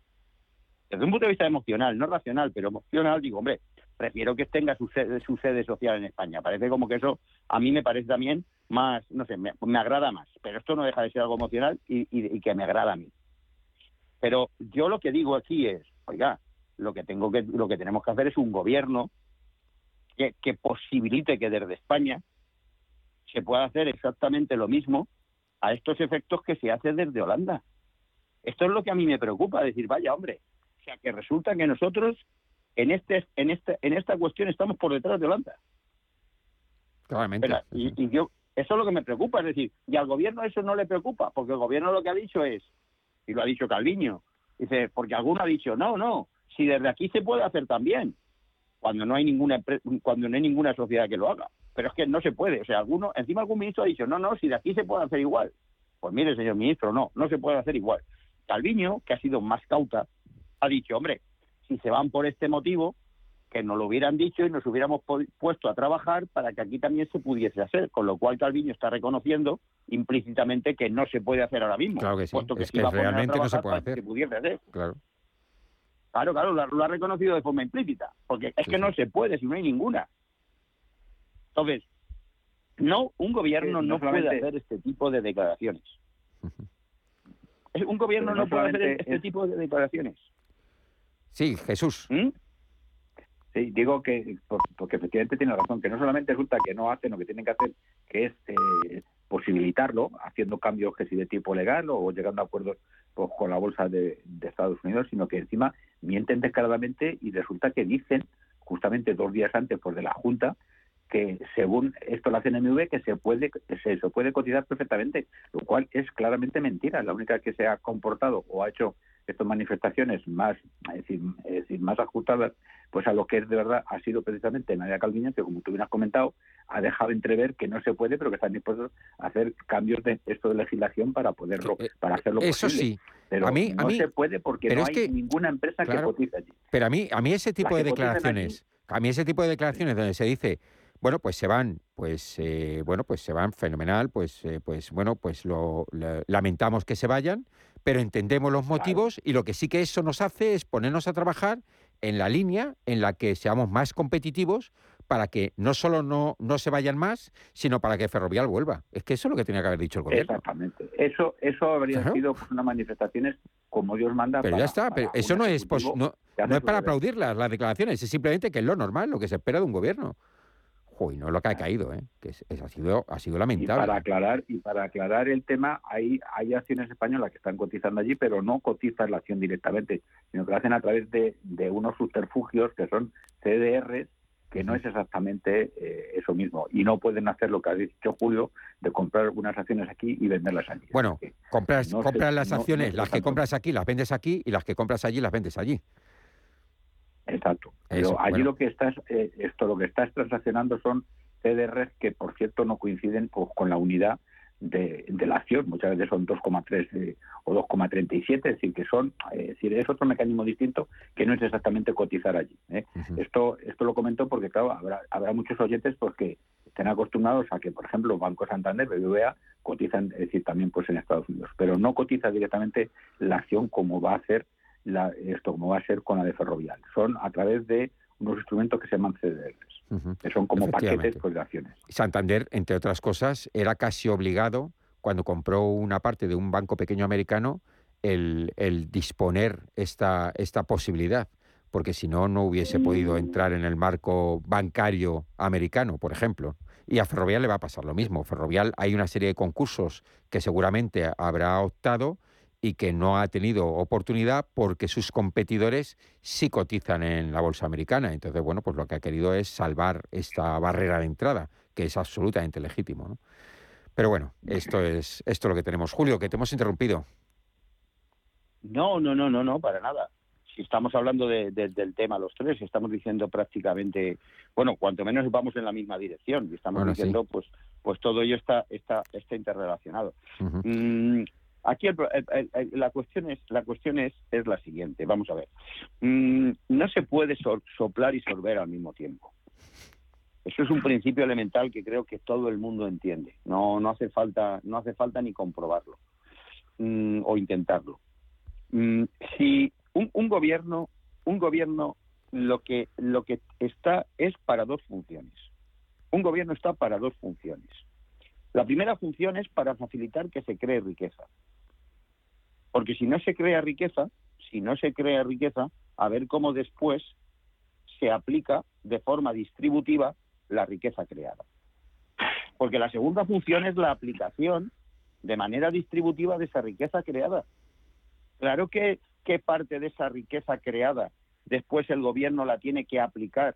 Desde un punto de vista emocional, no racional, pero emocional, digo, hombre, prefiero que tenga su sede, su sede social en España. Parece como que eso a mí me parece también más, no sé, me, agrada más. Pero esto no deja de ser algo emocional y, que me agrada a mí. Pero yo lo que digo aquí es, oiga, lo que tengo que, lo que tenemos que hacer es un gobierno que, que posibilite que desde España se pueda hacer exactamente lo mismo a estos efectos que se hace desde Holanda. Esto es lo que a mí me preocupa, decir, vaya hombre, o sea que resulta que nosotros en este en esta en esta cuestión estamos por detrás de Holanda. Claramente. y, yo eso es lo que me preocupa, es decir, y al gobierno eso no le preocupa, porque el gobierno lo que ha dicho es, y lo ha dicho Calviño, dice, porque alguno ha dicho, no, no, si desde aquí se puede hacer también, cuando no hay ninguna cuando no hay ninguna sociedad que lo haga. Pero es que no se puede, o sea, alguno, encima algún ministro ha dicho, no, no, si de aquí se puede hacer igual. Pues mire, señor ministro, no, no se puede hacer igual. Calviño, que ha sido más cauta, ha dicho, hombre, si se van por este motivo, que nos lo hubieran dicho y nos hubiéramos puesto a trabajar para que aquí también se pudiese hacer, con lo cual Calviño está reconociendo implícitamente que no se puede hacer ahora mismo. Claro que sí, puesto que, realmente no se puede hacer. Claro. Claro, claro, lo, ha reconocido de forma implícita, porque es que no se puede si no hay ninguna. Entonces, no, un gobierno no, puede hacer este tipo de declaraciones. Un gobierno no, puede hacer este tipo de declaraciones. Sí, Jesús. ¿Mm? Sí, digo que, porque efectivamente tiene razón, que no solamente resulta que no hacen lo que tienen que hacer, que es eh, posibilitarlo, haciendo cambios que si de tipo legal o llegando a acuerdos con la bolsa de, Estados Unidos, sino que encima mienten descaradamente y resulta que dicen, justamente dos días antes pues, de la Junta, que según esto la CNMV que se puede se, se puede cotizar perfectamente, lo cual es claramente mentira. La única que se ha comportado o ha hecho estas manifestaciones más, es decir, es decir, más ajustadas pues a lo que es de verdad ha sido precisamente Nadia Calviño, que como tú bien has comentado, ha dejado entrever que no se puede, pero que están dispuestos a hacer cambios de esto de legislación para poderlo, eh, para hacerlo Eso sí, pero a mí, no a mí, se puede porque no hay ninguna empresa que cotice allí. Pero a mí, a mí ese tipo de declaraciones, a mí ese tipo de declaraciones donde se dice bueno, pues se van, pues eh, bueno, pues se van fenomenal, pues, eh, pues bueno, pues lo, lamentamos que se vayan, pero entendemos los motivos y lo que sí que eso nos hace es ponernos a trabajar en la línea en la que seamos más competitivos para que no solo no, no se vayan más, sino para que Ferrovial vuelva. Es que eso es lo que tenía que haber dicho el gobierno. Exactamente. Eso, eso habría sido pues, unas manifestaciones como Dios manda. Pero ya está, pero eso no es, pues, no, no es para aplaudirlas las declaraciones, es simplemente que es lo normal, lo que se espera de un gobierno. Uy, no es lo que ha caído, ¿eh? que es, ha, sido, ha sido lamentable. Y para aclarar, y para aclarar el tema, hay, hay acciones españolas que están cotizando allí, pero no cotizan la acción directamente, sino que lo hacen a través de, de unos subterfugios que son CDRs, que no es exactamente eh, eso mismo. Y no pueden hacer lo que ha dicho Julio, de comprar unas acciones aquí y venderlas allí. Bueno, compras, compras las acciones, las que compras aquí las vendes aquí y las que compras allí las vendes allí. Exacto. Pero allí lo que estás, eh, esto lo que estás transaccionando son CDRs que, por cierto, no coinciden pues, con la unidad de, la acción. Muchas veces son 2,3 eh, o 2,37, es decir, que son, eh, es decir, es otro mecanismo distinto que no es exactamente cotizar allí. Esto, esto lo comento porque, claro, habrá, habrá muchos oyentes pues que estén acostumbrados a que, por ejemplo, Banco Santander, BBVA, cotizan, es decir, también pues en Estados Unidos, pero no cotiza directamente la acción como va a hacer esto como va a ser con la de Ferrovial. Son a través de unos instrumentos que se llaman CDRs, que son como paquetes pues, de acciones. Santander, entre otras cosas, era casi obligado, cuando compró una parte de un banco pequeño americano, el, disponer esta, esta posibilidad, porque si no, no hubiese podido entrar en el marco bancario americano, por ejemplo. Y a Ferrovial le va a pasar lo mismo. Ferrovial hay una serie de concursos que seguramente habrá optado y que no ha tenido oportunidad porque sus competidores sí cotizan en la bolsa americana. Entonces, bueno, pues lo que ha querido es salvar esta barrera de entrada, que es absolutamente legítimo. ¿no? Pero bueno, esto es, esto lo que tenemos. Julio, que te hemos interrumpido. No, no, no, no, no, para nada. Si estamos hablando del tema los tres, estamos diciendo prácticamente, bueno, cuanto menos vamos en la misma dirección y estamos diciendo, pues, pues todo ello está, está, está interrelacionado. Aquí la cuestión es la cuestión es, es la siguiente. Vamos a ver. Mm, no se puede soplar y sorber al mismo tiempo. Eso es un principio elemental que creo que todo el mundo entiende. No no hace falta no hace falta ni comprobarlo mm, o intentarlo. Mm, si un, un gobierno un gobierno lo que lo que está es para dos funciones. Un gobierno está para dos funciones. La primera función es para facilitar que se cree riqueza. Porque si no se crea riqueza, si no se crea riqueza, a ver cómo después se aplica de forma distributiva la riqueza creada. Porque la segunda función es la aplicación de manera distributiva de esa riqueza creada. Claro que, qué parte de esa riqueza creada después el gobierno la tiene que aplicar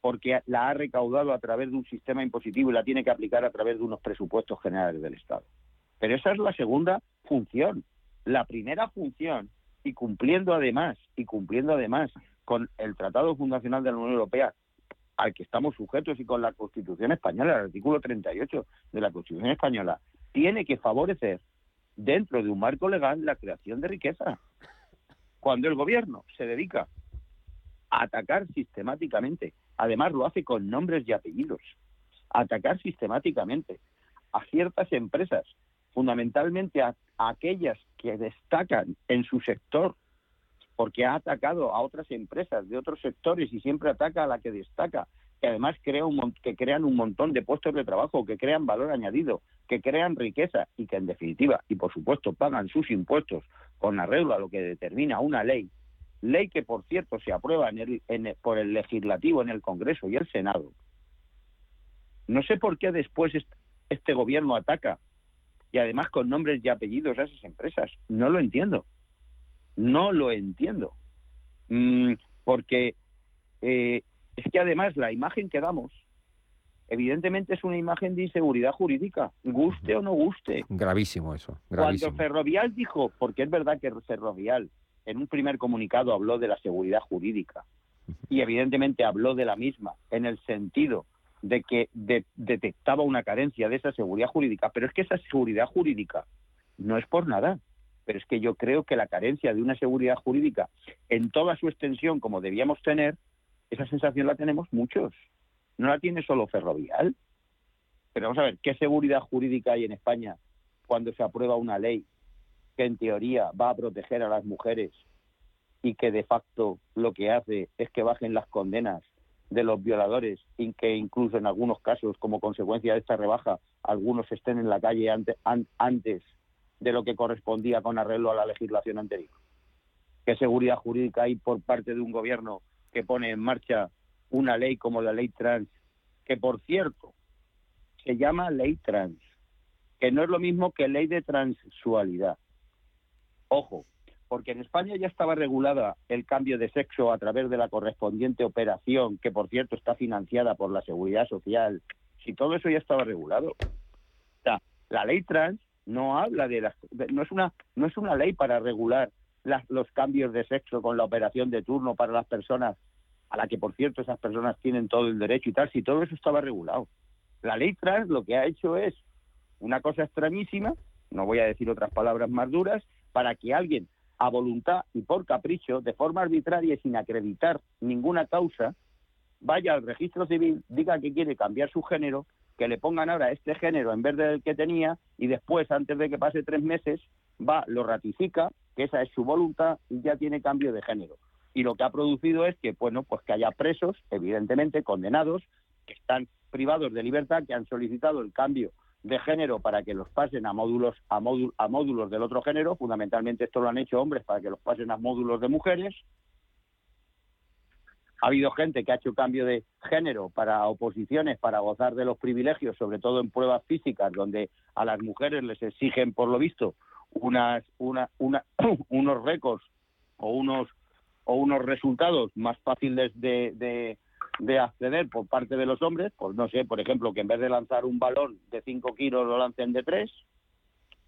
porque la ha recaudado a través de un sistema impositivo y la tiene que aplicar a través de unos presupuestos generales del Estado. Pero esa es la segunda función. La primera función, y cumpliendo además, y cumpliendo además con el Tratado Fundacional de la Unión Europea, al que estamos sujetos y con la Constitución española, el artículo 38 de la Constitución española, tiene que favorecer dentro de un marco legal la creación de riqueza. Cuando el gobierno se dedica a atacar sistemáticamente, además lo hace con nombres y apellidos, atacar sistemáticamente a ciertas empresas fundamentalmente a, aquellas que destacan en su sector, porque ha atacado a otras empresas de otros sectores y siempre ataca a la que destaca, que además crea un, que crean un montón de puestos de trabajo, que crean valor añadido, que crean riqueza y que en definitiva, y por supuesto, pagan sus impuestos con arreglo a lo que determina una ley, ley que por cierto se aprueba en el, por el legislativo en el Congreso y el Senado. No sé por qué después este gobierno ataca y además con nombres y apellidos a esas empresas. No lo entiendo. No lo entiendo. Mm, porque eh, es que además la imagen que damos, evidentemente es una imagen de inseguridad jurídica, guste o no guste. Gravísimo eso. Cuando Ferrovial dijo, porque es verdad que Ferrovial en un primer comunicado habló de la seguridad jurídica. Y evidentemente habló de la misma en el sentido de que detectaba una carencia de esa seguridad jurídica, pero es que esa seguridad jurídica no es por nada, pero es que yo creo que la carencia de una seguridad jurídica en toda su extensión como debíamos tener, esa sensación la tenemos muchos, no la tiene solo Ferrovial. Pero vamos a ver, ¿qué seguridad jurídica hay en España cuando se aprueba una ley que en teoría va a proteger a las mujeres y que de facto lo que hace es que bajen las condenas de los violadores y que incluso en algunos casos, como consecuencia de esta rebaja, algunos estén en la calle antes de lo que correspondía con arreglo a la legislación anterior. ¿Qué seguridad jurídica hay por parte de un gobierno que pone en marcha una ley como la ley trans, que por cierto se llama ley trans, que no es lo mismo que ley de transsexualidad? Ojo, porque en España ya estaba regulada el cambio de sexo a través de la correspondiente operación, que por cierto está financiada por la Seguridad Social, si todo eso ya estaba regulado. La ley trans no habla de las, no es una no es una ley para regular los cambios de sexo con la operación de turno para las personas a la que por cierto esas personas tienen todo el derecho y tal, si todo eso estaba regulado. La ley trans lo que ha hecho es una cosa extrañísima, no voy a decir otras palabras más duras, para que alguien a voluntad y por capricho, de forma arbitraria y sin acreditar ninguna causa, vaya al registro civil, diga que quiere cambiar su género, que le pongan ahora este género en vez del que tenía y después, antes de que pase tres meses, va, lo ratifica, que esa es su voluntad y ya tiene cambio de género. Y lo que ha producido es que, bueno, pues que haya presos, evidentemente condenados, que están privados de libertad, que han solicitado el cambio de género para que los pasen a módulos a, a módulos del otro género, fundamentalmente esto lo han hecho hombres para que los pasen a módulos de mujeres. Ha habido gente que ha hecho cambio de género para oposiciones, para gozar de los privilegios, sobre todo en pruebas físicas, donde a las mujeres les exigen, por lo visto, unas, una, unos récords o unos, o unos resultados más fáciles de acceder por parte de los hombres, pues no sé, por ejemplo, que en vez de lanzar un balón de 5 kilos lo lancen de 3,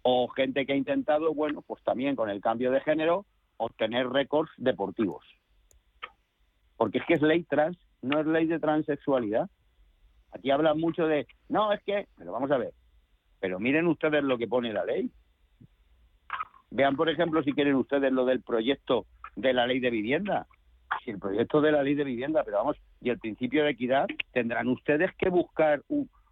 o gente que ha intentado, bueno, pues también con el cambio de género, obtener récords deportivos. Porque es que es ley trans, no es ley de transexualidad. Aquí hablan mucho de, no, es que, pero vamos a ver, pero miren ustedes lo que pone la ley. Vean, por ejemplo, si quieren ustedes lo del proyecto de la ley de vivienda si el proyecto de la ley de vivienda, pero vamos, y el principio de equidad, tendrán ustedes que buscar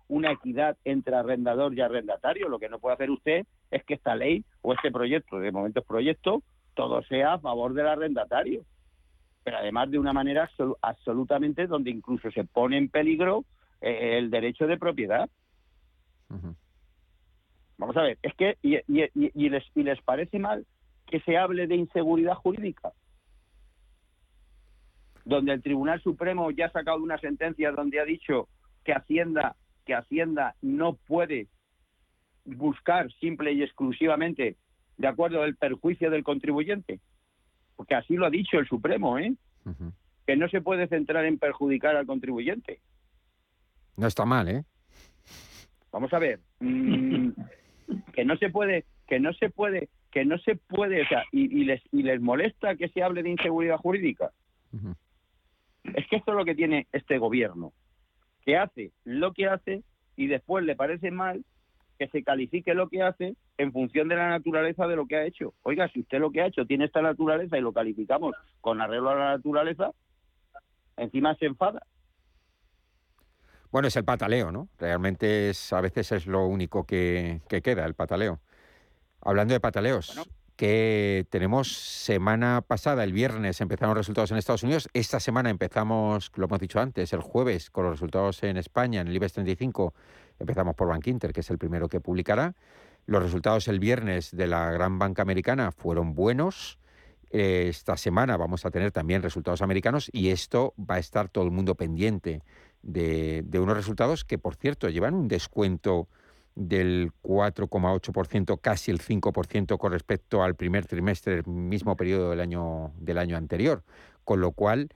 una equidad entre arrendador y arrendatario. Lo que no puede hacer usted es que esta ley o este proyecto, de momento es proyecto, todo sea a favor del arrendatario. Pero además de una manera absolutamente donde incluso se pone en peligro eh, el derecho de propiedad. Vamos a ver, es que y, les, y les parece mal que se hable de inseguridad jurídica donde el Tribunal Supremo ya ha sacado una sentencia donde ha dicho que Hacienda, que Hacienda no puede buscar simple y exclusivamente de acuerdo al perjuicio del contribuyente, porque así lo ha dicho el Supremo, ¿eh? Que no se puede centrar en perjudicar al contribuyente. No está mal, ¿eh? Vamos a ver, mm, que no se puede, que no se puede, que no se puede, o sea, y, les y les molesta que se hable de inseguridad jurídica. Es que esto es lo que tiene este gobierno, que hace lo que hace y después le parece mal que se califique lo que hace en función de la naturaleza de lo que ha hecho. Oiga, si usted lo que ha hecho tiene esta naturaleza y lo calificamos con arreglo a la naturaleza, encima se enfada. Bueno, es el pataleo, ¿no? Realmente es, a veces es lo único que, queda, el pataleo. Hablando de pataleos, que tenemos semana pasada, el viernes, empezaron los resultados en Estados Unidos. Esta semana empezamos, lo hemos dicho antes, el jueves con los resultados en España, en el IBEX 35. Empezamos por Bank Inter, que es el primero que publicará. Los resultados el viernes de la gran banca americana fueron buenos. Esta semana vamos a tener también resultados americanos y esto va a estar todo el mundo pendiente de, de unos resultados que, por cierto, llevan un descuento del 4,8%, casi el 5% con respecto al primer trimestre del mismo periodo del año, del año anterior. Con lo cual,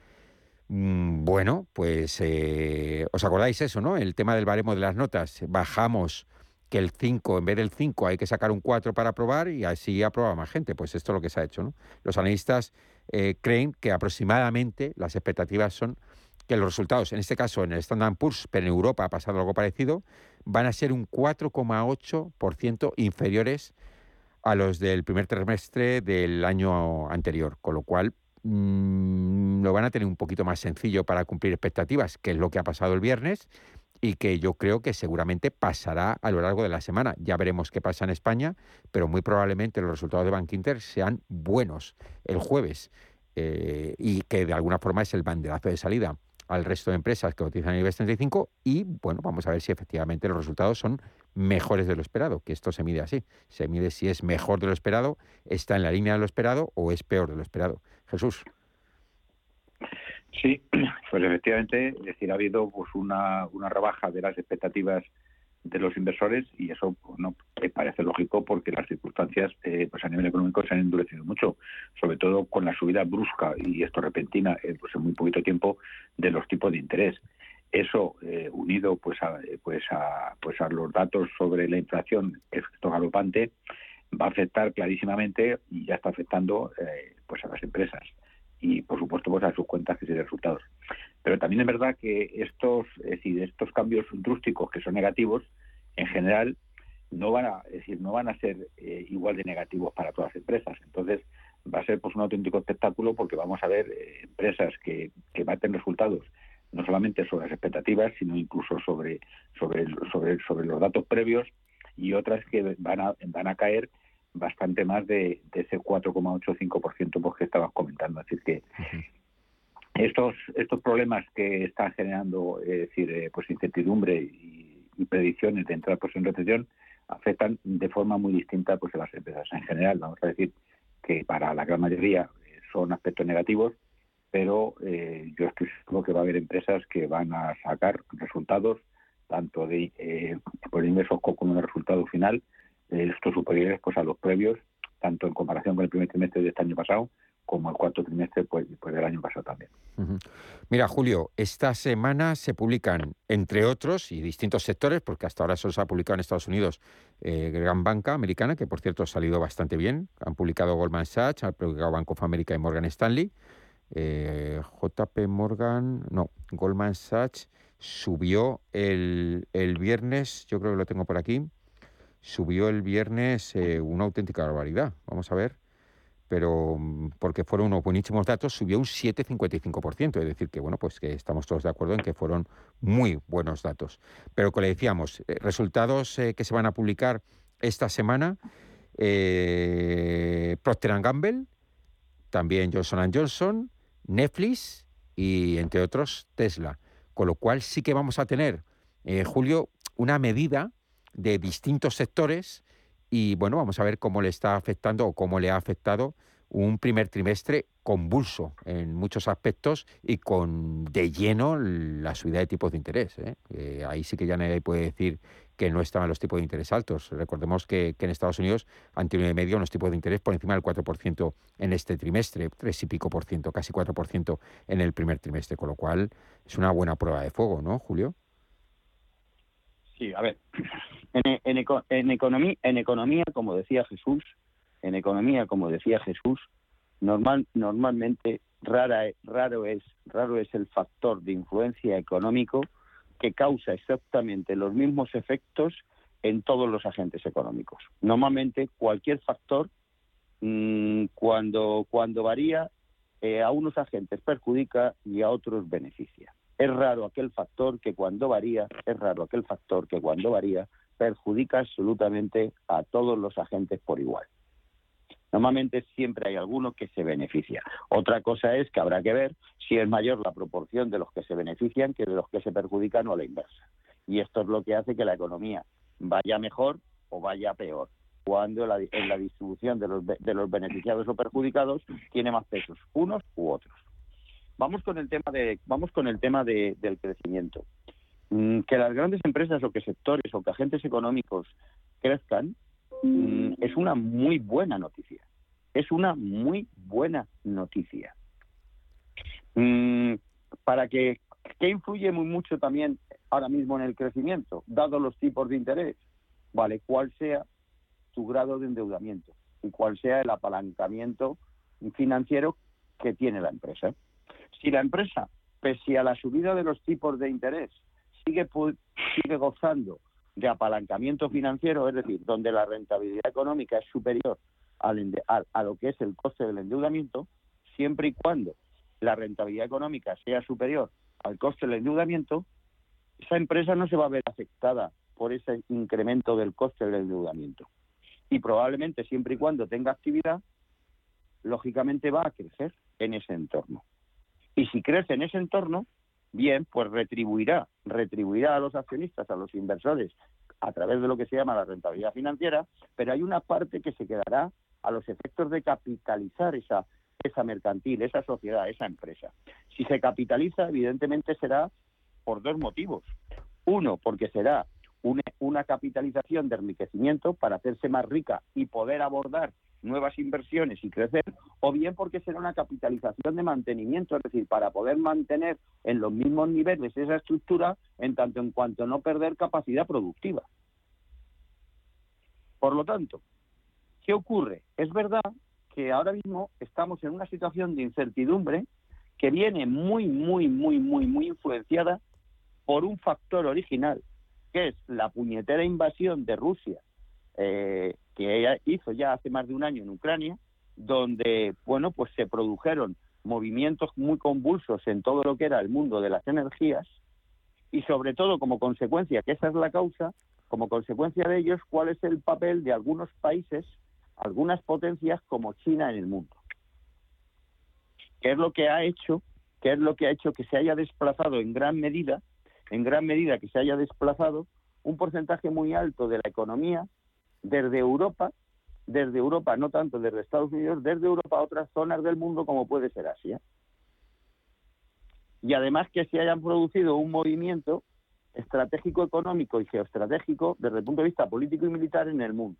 mm, bueno, pues eh, os acordáis eso, ¿no? El tema del baremo de las notas. Bajamos que el 5, en vez del 5 hay que sacar un 4 para aprobar y así aprueba más gente. Pues esto es lo que se ha hecho, ¿no? Los analistas eh, creen que aproximadamente las expectativas son que los resultados, en este caso en el Standard Poor's, pero en Europa ha pasado algo parecido, van a ser un 4,8% inferiores a los del primer trimestre del año anterior, con lo cual mm, lo van a tener un poquito más sencillo para cumplir expectativas, que es lo que ha pasado el viernes y que yo creo que seguramente pasará a lo largo de la semana. Ya veremos qué pasa en España, pero muy probablemente los resultados de Bank Inter sean buenos el jueves eh, y que de alguna forma es el banderazo de salida al resto de empresas que cotizan en IBEX 35 y bueno, vamos a ver si efectivamente los resultados son mejores de lo esperado, que esto se mide así, se mide si es mejor de lo esperado, está en la línea de lo esperado o es peor de lo esperado. Jesús. Sí, pues efectivamente, es decir, ha habido pues una, una rebaja de las expectativas de los inversores y eso no parece lógico porque las circunstancias eh, pues a nivel económico se han endurecido mucho, sobre todo con la subida brusca y esto repentina eh, pues en muy poquito tiempo de los tipos de interés. Eso eh, unido pues a, pues a pues a los datos sobre la inflación efecto galopante va a afectar clarísimamente y ya está afectando pues a las empresas y por supuesto pues a sus cuentas y resultados. Pero también es verdad que estos, es decir, estos cambios drústicos que son negativos, en general no van a, decir, no van a ser eh, igual de negativos para todas las empresas. Entonces va a ser pues un auténtico espectáculo porque vamos a ver eh, empresas que, que baten resultados no solamente sobre las expectativas, sino incluso sobre, sobre, sobre, sobre los datos previos y otras que van a, van a caer bastante más de, ese 4,85% pues, que estabas comentando. Así que estos estos problemas que están generando es decir eh, pues incertidumbre y, predicciones de entrar pues en recesión afectan de forma muy distinta pues a las empresas en general. Vamos a decir que para la gran mayoría eh, son aspectos negativos pero eh, yo estoy seguro que va a haber empresas que van a sacar resultados tanto de eh, por ingresos como de resultado final estos superiores pues a los previos tanto en comparación con el primer trimestre de este año pasado como el cuarto trimestre pues, pues del año pasado también. Mira, Julio, esta semana se publican, entre otros, y distintos sectores, porque hasta ahora solo se ha publicado en Estados Unidos eh, Gran Banca Americana, que por cierto ha salido bastante bien. Han publicado Goldman Sachs, han publicado Bank of America y Morgan Stanley. Eh, JP Morgan, no, Goldman Sachs subió el, el, viernes, yo creo que lo tengo por aquí, subió el viernes eh, una auténtica barbaridad. Vamos a ver pero mm, porque fueron unos buenísimos datos, subió un 7,55%. Es decir, que bueno, pues que estamos todos de acuerdo en que fueron muy buenos datos. Pero como le decíamos, eh, resultados eh, que se van a publicar esta semana, eh, Procter Gamble, también Johnson Johnson, Netflix y entre otros Tesla. Con lo cual sí que vamos a tener, Julio, una medida de distintos sectores y bueno, vamos a ver cómo le está afectando o cómo le ha afectado un primer trimestre convulso en muchos aspectos y con de lleno la subida de tipos de interés. ¿eh? Eh, ahí sí que ya nadie puede decir que no estaban los tipos de interés altos. Recordemos que, en Estados Unidos han tenido de medio unos tipos de interés por encima del 4% en este trimestre, tres y pico por ciento, casi 4% en el primer trimestre, con lo cual es una buena prueba de fuego, ¿no, Julio? Sí, a ver, en, economía, en economía, como decía Jesús, en economía, como decía Jesús, normal, normalmente raro, es, raro es el factor de influencia económico que causa exactamente los mismos efectos en todos los agentes económicos. Normalmente cualquier factor, mm, cuando, cuando varía, eh, a unos agentes perjudica y a otros beneficia. Es raro aquel factor que cuando varía, es raro aquel factor que cuando varía perjudica absolutamente a todos los agentes por igual. Normalmente siempre hay alguno que se beneficia. Otra cosa es que habrá que ver si es mayor la proporción de los que se benefician que de los que se perjudican o la inversa. Y esto es lo que hace que la economía vaya mejor o vaya peor. cuando en la distribución de los, de los beneficiados o perjudicados tiene más pesos, unos u otros. Vamos con el tema de vamos con el tema del crecimiento. Mm, que las grandes empresas o que sectores o que agentes económicos crezcan mm, es una muy buena noticia. Es una muy buena noticia. Mm, para que, ¿qué influye muy mucho también ahora mismo en el crecimiento, dado los tipos de interés? Vale, cuál sea su grado de endeudamiento y cuál sea el apalancamiento financiero que tiene la empresa. Si la empresa, pese a la subida de los tipos de interés, sigue, gozando de apalancamiento financiero, es decir, donde la rentabilidad económica es superior a lo que es el coste del endeudamiento, siempre y cuando la rentabilidad económica sea superior al coste del endeudamiento, esa empresa no se va a ver afectada por ese incremento del coste del endeudamiento. Y probablemente siempre y cuando tenga actividad, lógicamente va a crecer en ese entorno. Y si crece en ese entorno, bien, pues retribuirá, retribuirá a los accionistas, a los inversores, a través de lo que se llama la rentabilidad financiera, pero hay una parte que se quedará a los efectos de capitalizar esa, mercantil, esa sociedad, esa empresa. Si se capitaliza, evidentemente será por dos motivos. Uno, porque será una capitalización de enriquecimiento para hacerse más rica y poder abordar nuevas inversiones y crecer, o bien porque será una capitalización de mantenimiento, es decir, para poder mantener en los mismos niveles esa estructura en tanto en cuanto no perder capacidad productiva. Por lo tanto, ¿qué ocurre? Es verdad que ahora mismo estamos en una situación de incertidumbre que viene muy, muy, muy, muy, muy influenciada por un factor original, que es la puñetera invasión de Rusia eh, que ella hizo ya hace más de un año en Ucrania, donde, bueno, pues se produjeron movimientos muy convulsos en todo lo que era el mundo de las energías y sobre todo como consecuencia, que esa es la causa, como consecuencia de ellos, cuál es el papel de algunos países, algunas potencias como China en el mundo. ¿Qué es lo que ha hecho? ¿Qué es lo que ha hecho que se haya desplazado en gran medida, en gran medida que se haya desplazado un porcentaje muy alto de la economía desde Europa, desde Europa, no tanto desde Estados Unidos, desde Europa a otras zonas del mundo como puede ser Asia. Y además que se hayan producido un movimiento estratégico económico y geoestratégico desde el punto de vista político y militar en el mundo.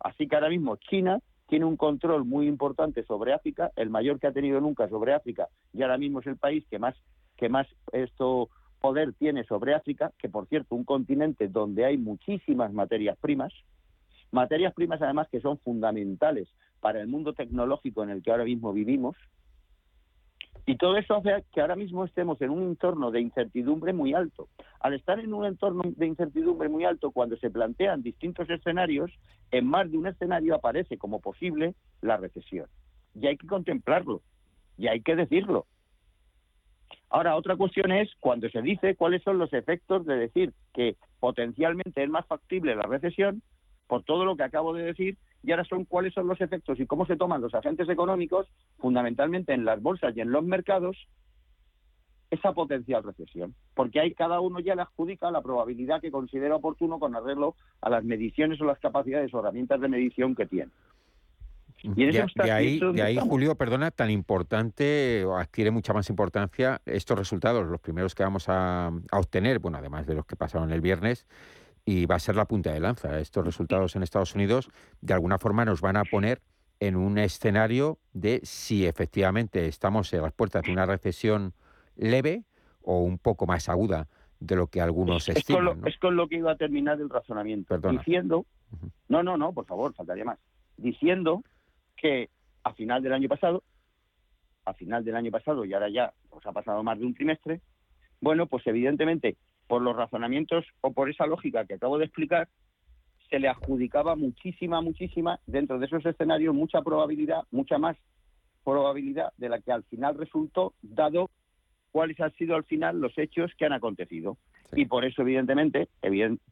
Así que ahora mismo China tiene un control muy importante sobre África, el mayor que ha tenido nunca sobre África, y ahora mismo es el país que más que más esto poder tiene sobre África, que por cierto, un continente donde hay muchísimas materias primas, Materias primas, además, que son fundamentales para el mundo tecnológico en el que ahora mismo vivimos. Y todo eso hace que ahora mismo estemos en un entorno de incertidumbre muy alto. Al estar en un entorno de incertidumbre muy alto, cuando se plantean distintos escenarios, en más de un escenario aparece como posible la recesión. Y hay que contemplarlo, y hay que decirlo. Ahora, otra cuestión es cuando se dice cuáles son los efectos de decir que potencialmente es más factible la recesión por todo lo que acabo de decir y ahora son cuáles son los efectos y cómo se toman los agentes económicos, fundamentalmente en las bolsas y en los mercados, esa potencial recesión, porque ahí cada uno ya le adjudica la probabilidad que considera oportuno con arreglo a las mediciones o las capacidades o herramientas de medición que tiene. Y de, ahí, de ahí Julio, perdona, tan importante, o adquiere mucha más importancia estos resultados, los primeros que vamos a obtener, bueno, además de los que pasaron el viernes, y va a ser la punta de lanza. Estos resultados en Estados Unidos de alguna forma nos van a poner en un escenario de si efectivamente estamos en las puertas de una recesión leve o un poco más aguda de lo que algunos es, estiman. Con lo, Es con lo que iba a terminar el razonamiento. Diciendo, no, no, no, por favor, faltaría más. Diciendo que a final del año pasado, a final del año pasado, y ahora ya pues ha pasado más de un trimestre, bueno, pues evidentemente por los razonamientos o por esa lógica que acabo de explicar, se le adjudicaba muchísima, muchísima, dentro de esos escenarios, mucha probabilidad, mucha más probabilidad de la que al final resultó, dado cuáles han sido al final los hechos que han acontecido. Y por eso, evidentemente,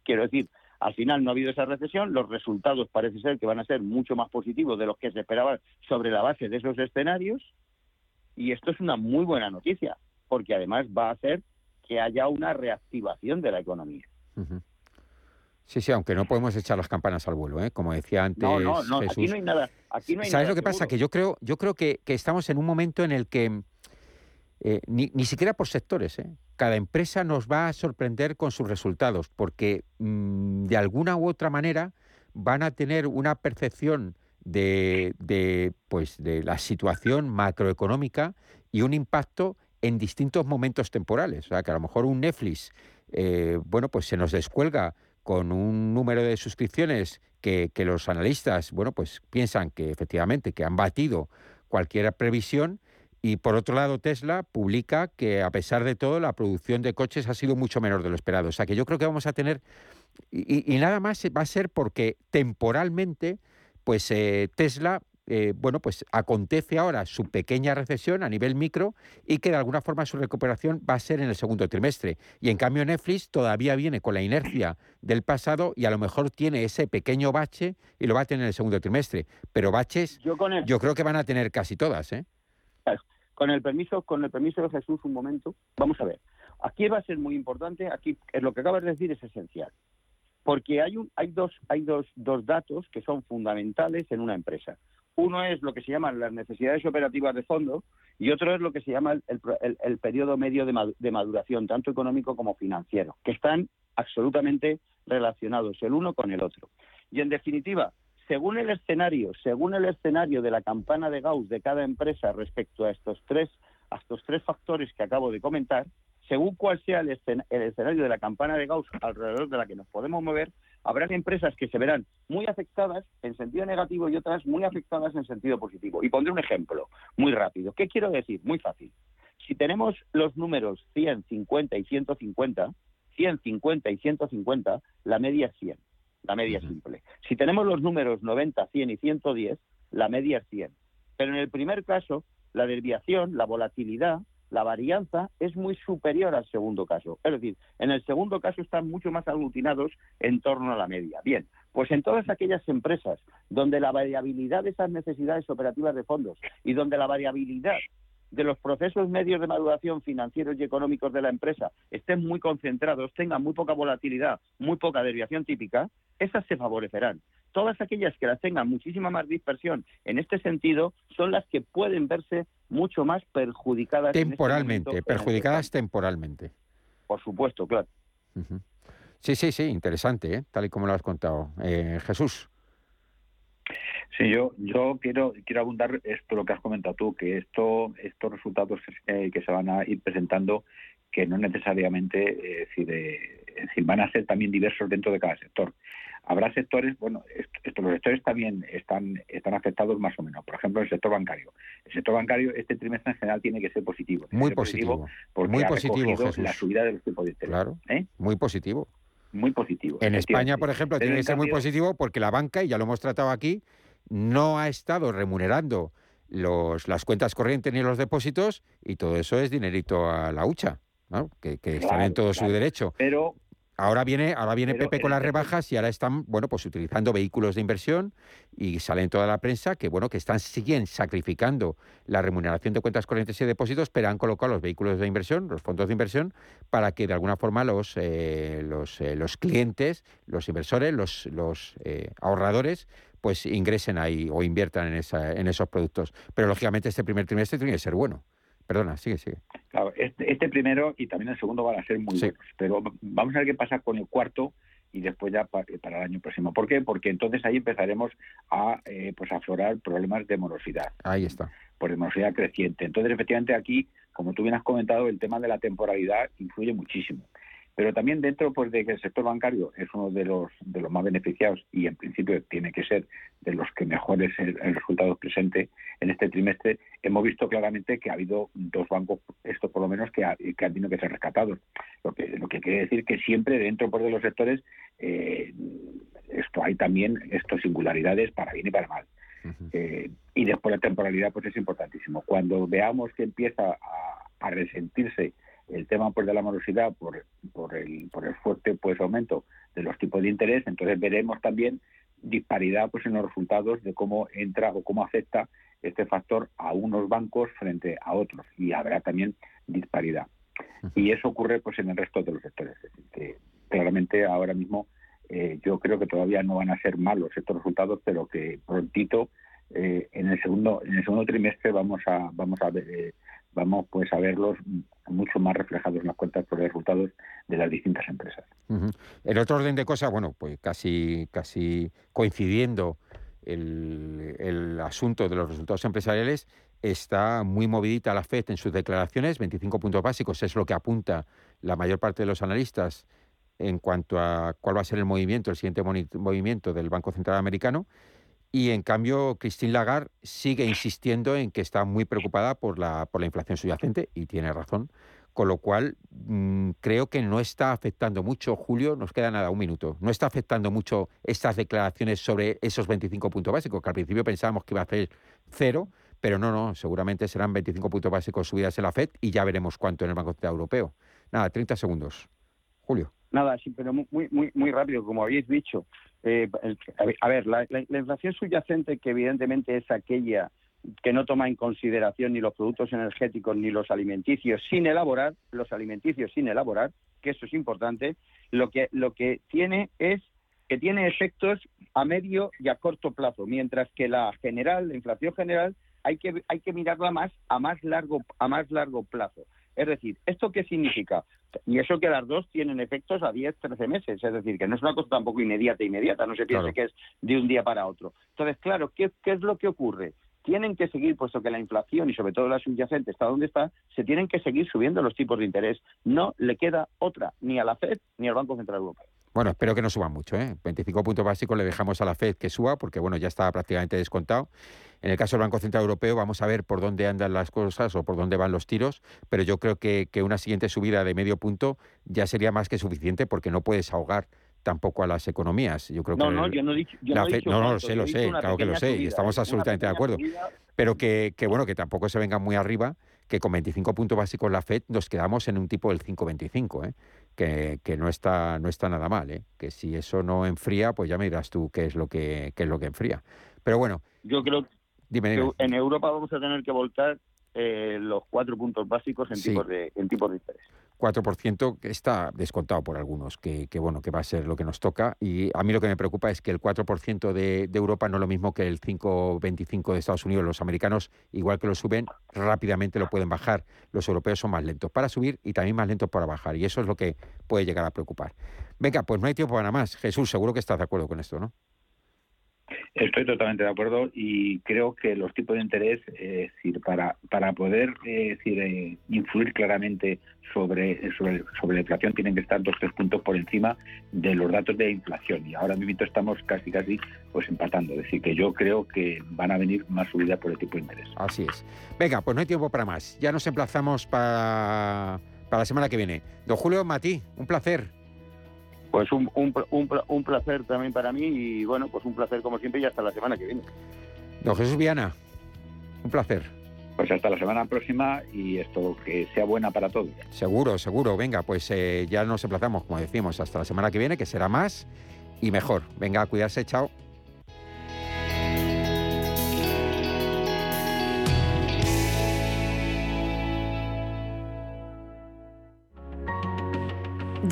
quiero decir, al final no ha habido esa recesión, los resultados parece ser que van a ser mucho más positivos de los que se esperaban sobre la base de esos escenarios, y esto es una muy buena noticia, porque además va a hacer que haya una reactivación de la economía. Sí, sí, aunque no podemos echar las campanas al vuelo, ¿eh? como decía antes. No, no, no, aquí no hay nada. Aquí no hay ¿Sabes lo que pasa? Que yo creo, yo creo que, estamos en un momento en el que eh, ni, siquiera por sectores, ¿eh? cada empresa nos va a sorprender con sus resultados, porque mm, de alguna u otra manera van a tener una percepción de, de, pues, de la situación macroeconómica y un impacto en distintos momentos temporales. O sea, que a lo mejor un Netflix, eh, bueno, pues se nos descuelga con un número de suscripciones que, los analistas, bueno, pues piensan que efectivamente que han batido cualquier previsión y por otro lado Tesla publica que a pesar de todo la producción de coches ha sido mucho menor de lo esperado. O sea que yo creo que vamos a tener y, nada más va a ser porque temporalmente pues eh, Tesla eh, bueno, pues acontece ahora su pequeña recesión a nivel micro y que de alguna forma su recuperación va a ser en el segundo trimestre. Y en cambio Netflix todavía viene con la inercia del pasado y a lo mejor tiene ese pequeño bache y lo va a tener en el segundo trimestre. Pero baches yo, creo que van a tener casi todas. ¿eh? Con el permiso, con el permiso de Jesús, un momento, vamos a ver. Aquí va a ser muy importante, aquí es lo que acabas de decir es esencial porque hay, un, hay, dos, hay dos, dos datos que son fundamentales en una empresa. Uno es lo que se llaman las necesidades operativas de fondo y otro es lo que se llama el, periodo medio de, maduración, tanto económico como financiero, que están absolutamente relacionados el uno con el otro. Y en definitiva, según el escenario, según el escenario de la campana de Gauss de cada empresa respecto a estos tres, a estos tres factores que acabo de comentar, según cuál sea el, escenario de la campana de Gauss alrededor de la que nos podemos mover, habrá empresas que se verán muy afectadas en sentido negativo y otras muy afectadas en sentido positivo. Y pondré un ejemplo muy rápido. ¿Qué quiero decir? Muy fácil. Si tenemos los números 100, 50 y 150, 150 y 150, la media es 100, la media es simple. Si tenemos los números 90, 100 y 110, la media es 100. Pero en el primer caso, la desviación, la volatilidad, la varianza es muy superior al segundo caso. Es decir, en el segundo caso están mucho más aglutinados en torno a la media. Bien, pues en todas aquellas empresas donde la variabilidad de esas necesidades operativas de fondos y donde la variabilidad de los procesos medios de maduración financieros y económicos de la empresa estén muy concentrados, tengan muy poca volatilidad, muy poca desviación típica, esas se favorecerán todas aquellas que las tengan muchísima más dispersión en este sentido son las que pueden verse mucho más perjudicadas. Este temporalmente, perjudicadas temporalmente. Por supuesto, claro. Sí, sí, sí, interesante, ¿eh? tal y como lo has contado. Eh, Jesús. Sí, yo, yo quiero, quiero abundar esto lo que has comentado tú, que esto, estos resultados que, que se van a ir presentando, que no necesariamente eh, decir, van a ser también diversos dentro de cada sector. Habrá sectores, bueno, estos los sectores también están, están afectados más o menos. Por ejemplo, el sector bancario. El sector bancario este trimestre en general tiene que ser positivo. muy positivo. porque muy ha positivo, la subida de los tipos de interés. Claro. ¿eh? Muy positivo. Muy positivo. En España, por ejemplo, tiene que ser muy positivo porque la banca, y ya lo hemos tratado aquí, no ha estado remunerando los, las cuentas corrientes ni los depósitos y todo eso es dinerito a la hucha. Que, están en todo su derecho. Pero Ahora viene, ahora viene Pepe con las rebajas y ahora están, bueno, pues utilizando vehículos de inversión y sale en toda la prensa que, bueno, que están siguen sacrificando la remuneración de cuentas corrientes y depósitos, pero han colocado los vehículos de inversión, los fondos de inversión, para que de alguna forma los, eh, los, eh, los, clientes, los inversores, los, los eh, ahorradores, pues ingresen ahí o inviertan en, esa, en esos productos. Pero lógicamente este primer trimestre tiene que ser bueno. Perdona, sigue, sigue. Claro, este, este, primero y también el segundo van a ser muy buenos, pero vamos a ver qué pasa con el cuarto y después ya para, el año próximo. ¿Por qué? Porque entonces ahí empezaremos a eh, pues aflorar problemas de morosidad. Ahí está. Por de morosidad creciente. Entonces, efectivamente, aquí, como tú bien has comentado, el tema de la temporalidad influye muchísimo. Pero también dentro pues, de que el sector bancario es uno de los, de los más beneficiados y en principio tiene que ser de los que mejores el, el resultado presente en este trimestre, hemos visto claramente que ha habido dos bancos, esto por lo menos, que, han tenido que ser rescatados. Lo que, lo que quiere decir que siempre dentro pues, de los sectores eh, esto hay también estas singularidades para bien y para mal. Eh, y después la temporalidad pues es importantísimo. Cuando veamos que empieza a, a resentirse el tema pues de la morosidad por, por, el, por el fuerte pues aumento de los tipos de interés, entonces veremos también disparidad pues en los resultados de cómo entra o cómo afecta este factor a unos bancos frente a otros y habrá también disparidad. Y eso ocurre pues en el resto de los sectores. que claramente ahora mismo eh, yo creo que todavía no van a ser malos estos resultados, pero que prontito eh, en el segundo en el segundo trimestre vamos a vamos a ver, eh, vamos pues a verlos mucho más reflejados en las cuentas por los resultados de las distintas empresas. El otro orden de cosas, bueno, pues casi casi coincidiendo el, el asunto de los resultados empresariales está muy movidita la FED en sus declaraciones, 25 puntos básicos es lo que apunta la mayor parte de los analistas en cuanto a cuál va a ser el movimiento, el siguiente movimiento del Banco Central Americano. Y en cambio, Christine Lagarde sigue insistiendo en que está muy preocupada por la, por la inflación subyacente y tiene razón. Con lo cual, mm, creo que no está afectando mucho, Julio, nos queda nada, un minuto, no está afectando mucho estas declaraciones sobre esos 25 puntos básicos, que al principio pensábamos que iba a ser cero, pero no, no, seguramente serán 25 puntos básicos subidas en la FED y ya veremos cuánto en el Banco Central Europeo. Nada, 30 segundos. Julio. Nada, sí, pero muy, muy, muy rápido, como habéis dicho. Eh, a ver, la, inflación subyacente, que evidentemente es aquella que no toma en consideración ni los productos energéticos ni los alimenticios sin elaborar, los alimenticios sin elaborar, que eso es importante, lo que, lo que tiene es que tiene efectos a medio y a corto plazo, mientras que la general, la inflación general, hay que, hay que mirarla más a más largo, a más largo plazo. Es decir, ¿esto qué significa? Y eso que las dos tienen efectos a 10, 13 meses, es decir, que no es una cosa tampoco inmediata, inmediata, no se piense que es de un día para otro. Entonces, claro, ¿qué, ¿qué es lo que ocurre? Tienen que seguir, puesto que la inflación y sobre todo la subyacente está donde está, se tienen que seguir subiendo los tipos de interés. No le queda otra, ni a la FED ni al Banco Central Europeo. Bueno, espero que no suban mucho, ¿eh? 25 puntos básicos le dejamos a la Fed que suba porque, bueno, ya está prácticamente descontado. En el caso del Banco Central Europeo vamos a ver por dónde andan las cosas o por dónde van los tiros, pero yo creo que, una siguiente subida de medio punto ya sería más que suficiente porque no puedes ahogar tampoco a las economías. Yo creo no, que no, yo no he dicho, no, no, no, lo sé, lo sé, claro que lo sé, y estamos absolutamente de acuerdo. Pero que, que, bueno, que tampoco se venga muy arriba, que con 25 puntos básicos la FED nos quedamos en un tipo del 5,25, ¿eh? que, que, no está no está nada mal, ¿eh? que si eso no enfría, pues ya me dirás tú qué es lo que qué es lo que enfría. Pero bueno, yo creo que en Europa vamos a tener que voltar eh, los cuatro puntos básicos en tipos de en tipos de interés. 4% está descontado por algunos, que, bueno, que va a ser lo que nos toca. Y a mí lo que me preocupa es que el 4% de, de Europa no es lo mismo que el 5,25% de Estados Unidos. Los americanos, igual que lo suben, rápidamente lo pueden bajar. Los europeos son más lentos para subir y también más lentos para bajar. Y eso es lo que puede llegar a preocupar. Venga, pues no hay tiempo para nada más. Jesús, seguro que estás de acuerdo con esto, ¿no? Estoy totalmente de acuerdo y creo que los tipos de interés, eh, decir, para, para poder eh, decir, eh, influir claramente sobre, sobre, sobre, la inflación, tienen que estar dos tres puntos por encima de los datos de inflación. Y ahora mismo estamos casi, casi pues empatando. Es decir, que yo creo que van a venir más subidas por el tipo de interés. Así es. Venga, pues no hay tiempo para más. Ya nos emplazamos para, para la semana que viene. Don Julio Matí, un placer. Pues un, un, un, placer también para mí y bueno, pues un placer como siempre y hasta la semana que viene. Don Jesús Viana, un placer. Pues hasta la semana próxima y esto que sea buena para todos. Seguro, seguro. Venga, pues eh, ya nos emplazamos, como decimos, hasta la semana que viene, que será más y mejor. Venga, a cuidarse, chao.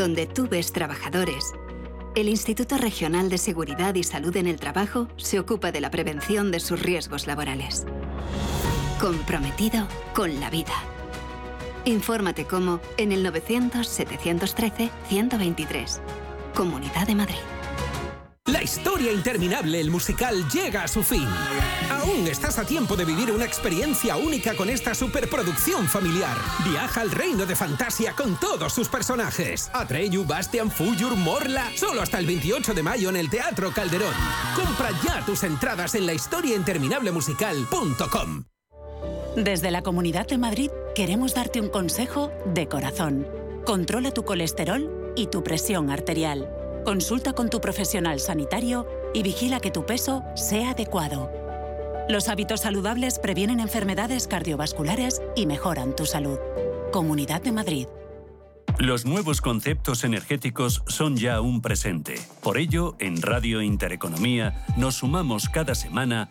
Donde tú ves trabajadores, el Instituto Regional de Seguridad y Salud en el Trabajo se ocupa de la prevención de sus riesgos laborales. Comprometido con la vida. Infórmate cómo en el 900-713-123. Comunidad de Madrid. La historia interminable, el musical, llega a su fin. Aún estás a tiempo de vivir una experiencia única con esta superproducción familiar. Viaja al reino de fantasía con todos sus personajes. Atreyu, Bastian, Fuyur, Morla. Solo hasta el 28 de mayo en el Teatro Calderón. Compra ya tus entradas en la musical.com. Desde la Comunidad de Madrid queremos darte un consejo de corazón. Controla tu colesterol y tu presión arterial. Consulta con tu profesional sanitario y vigila que tu peso sea adecuado. Los hábitos saludables previenen enfermedades cardiovasculares y mejoran tu salud. Comunidad de Madrid. Los nuevos conceptos energéticos son ya un presente. Por ello, en Radio Intereconomía nos sumamos cada semana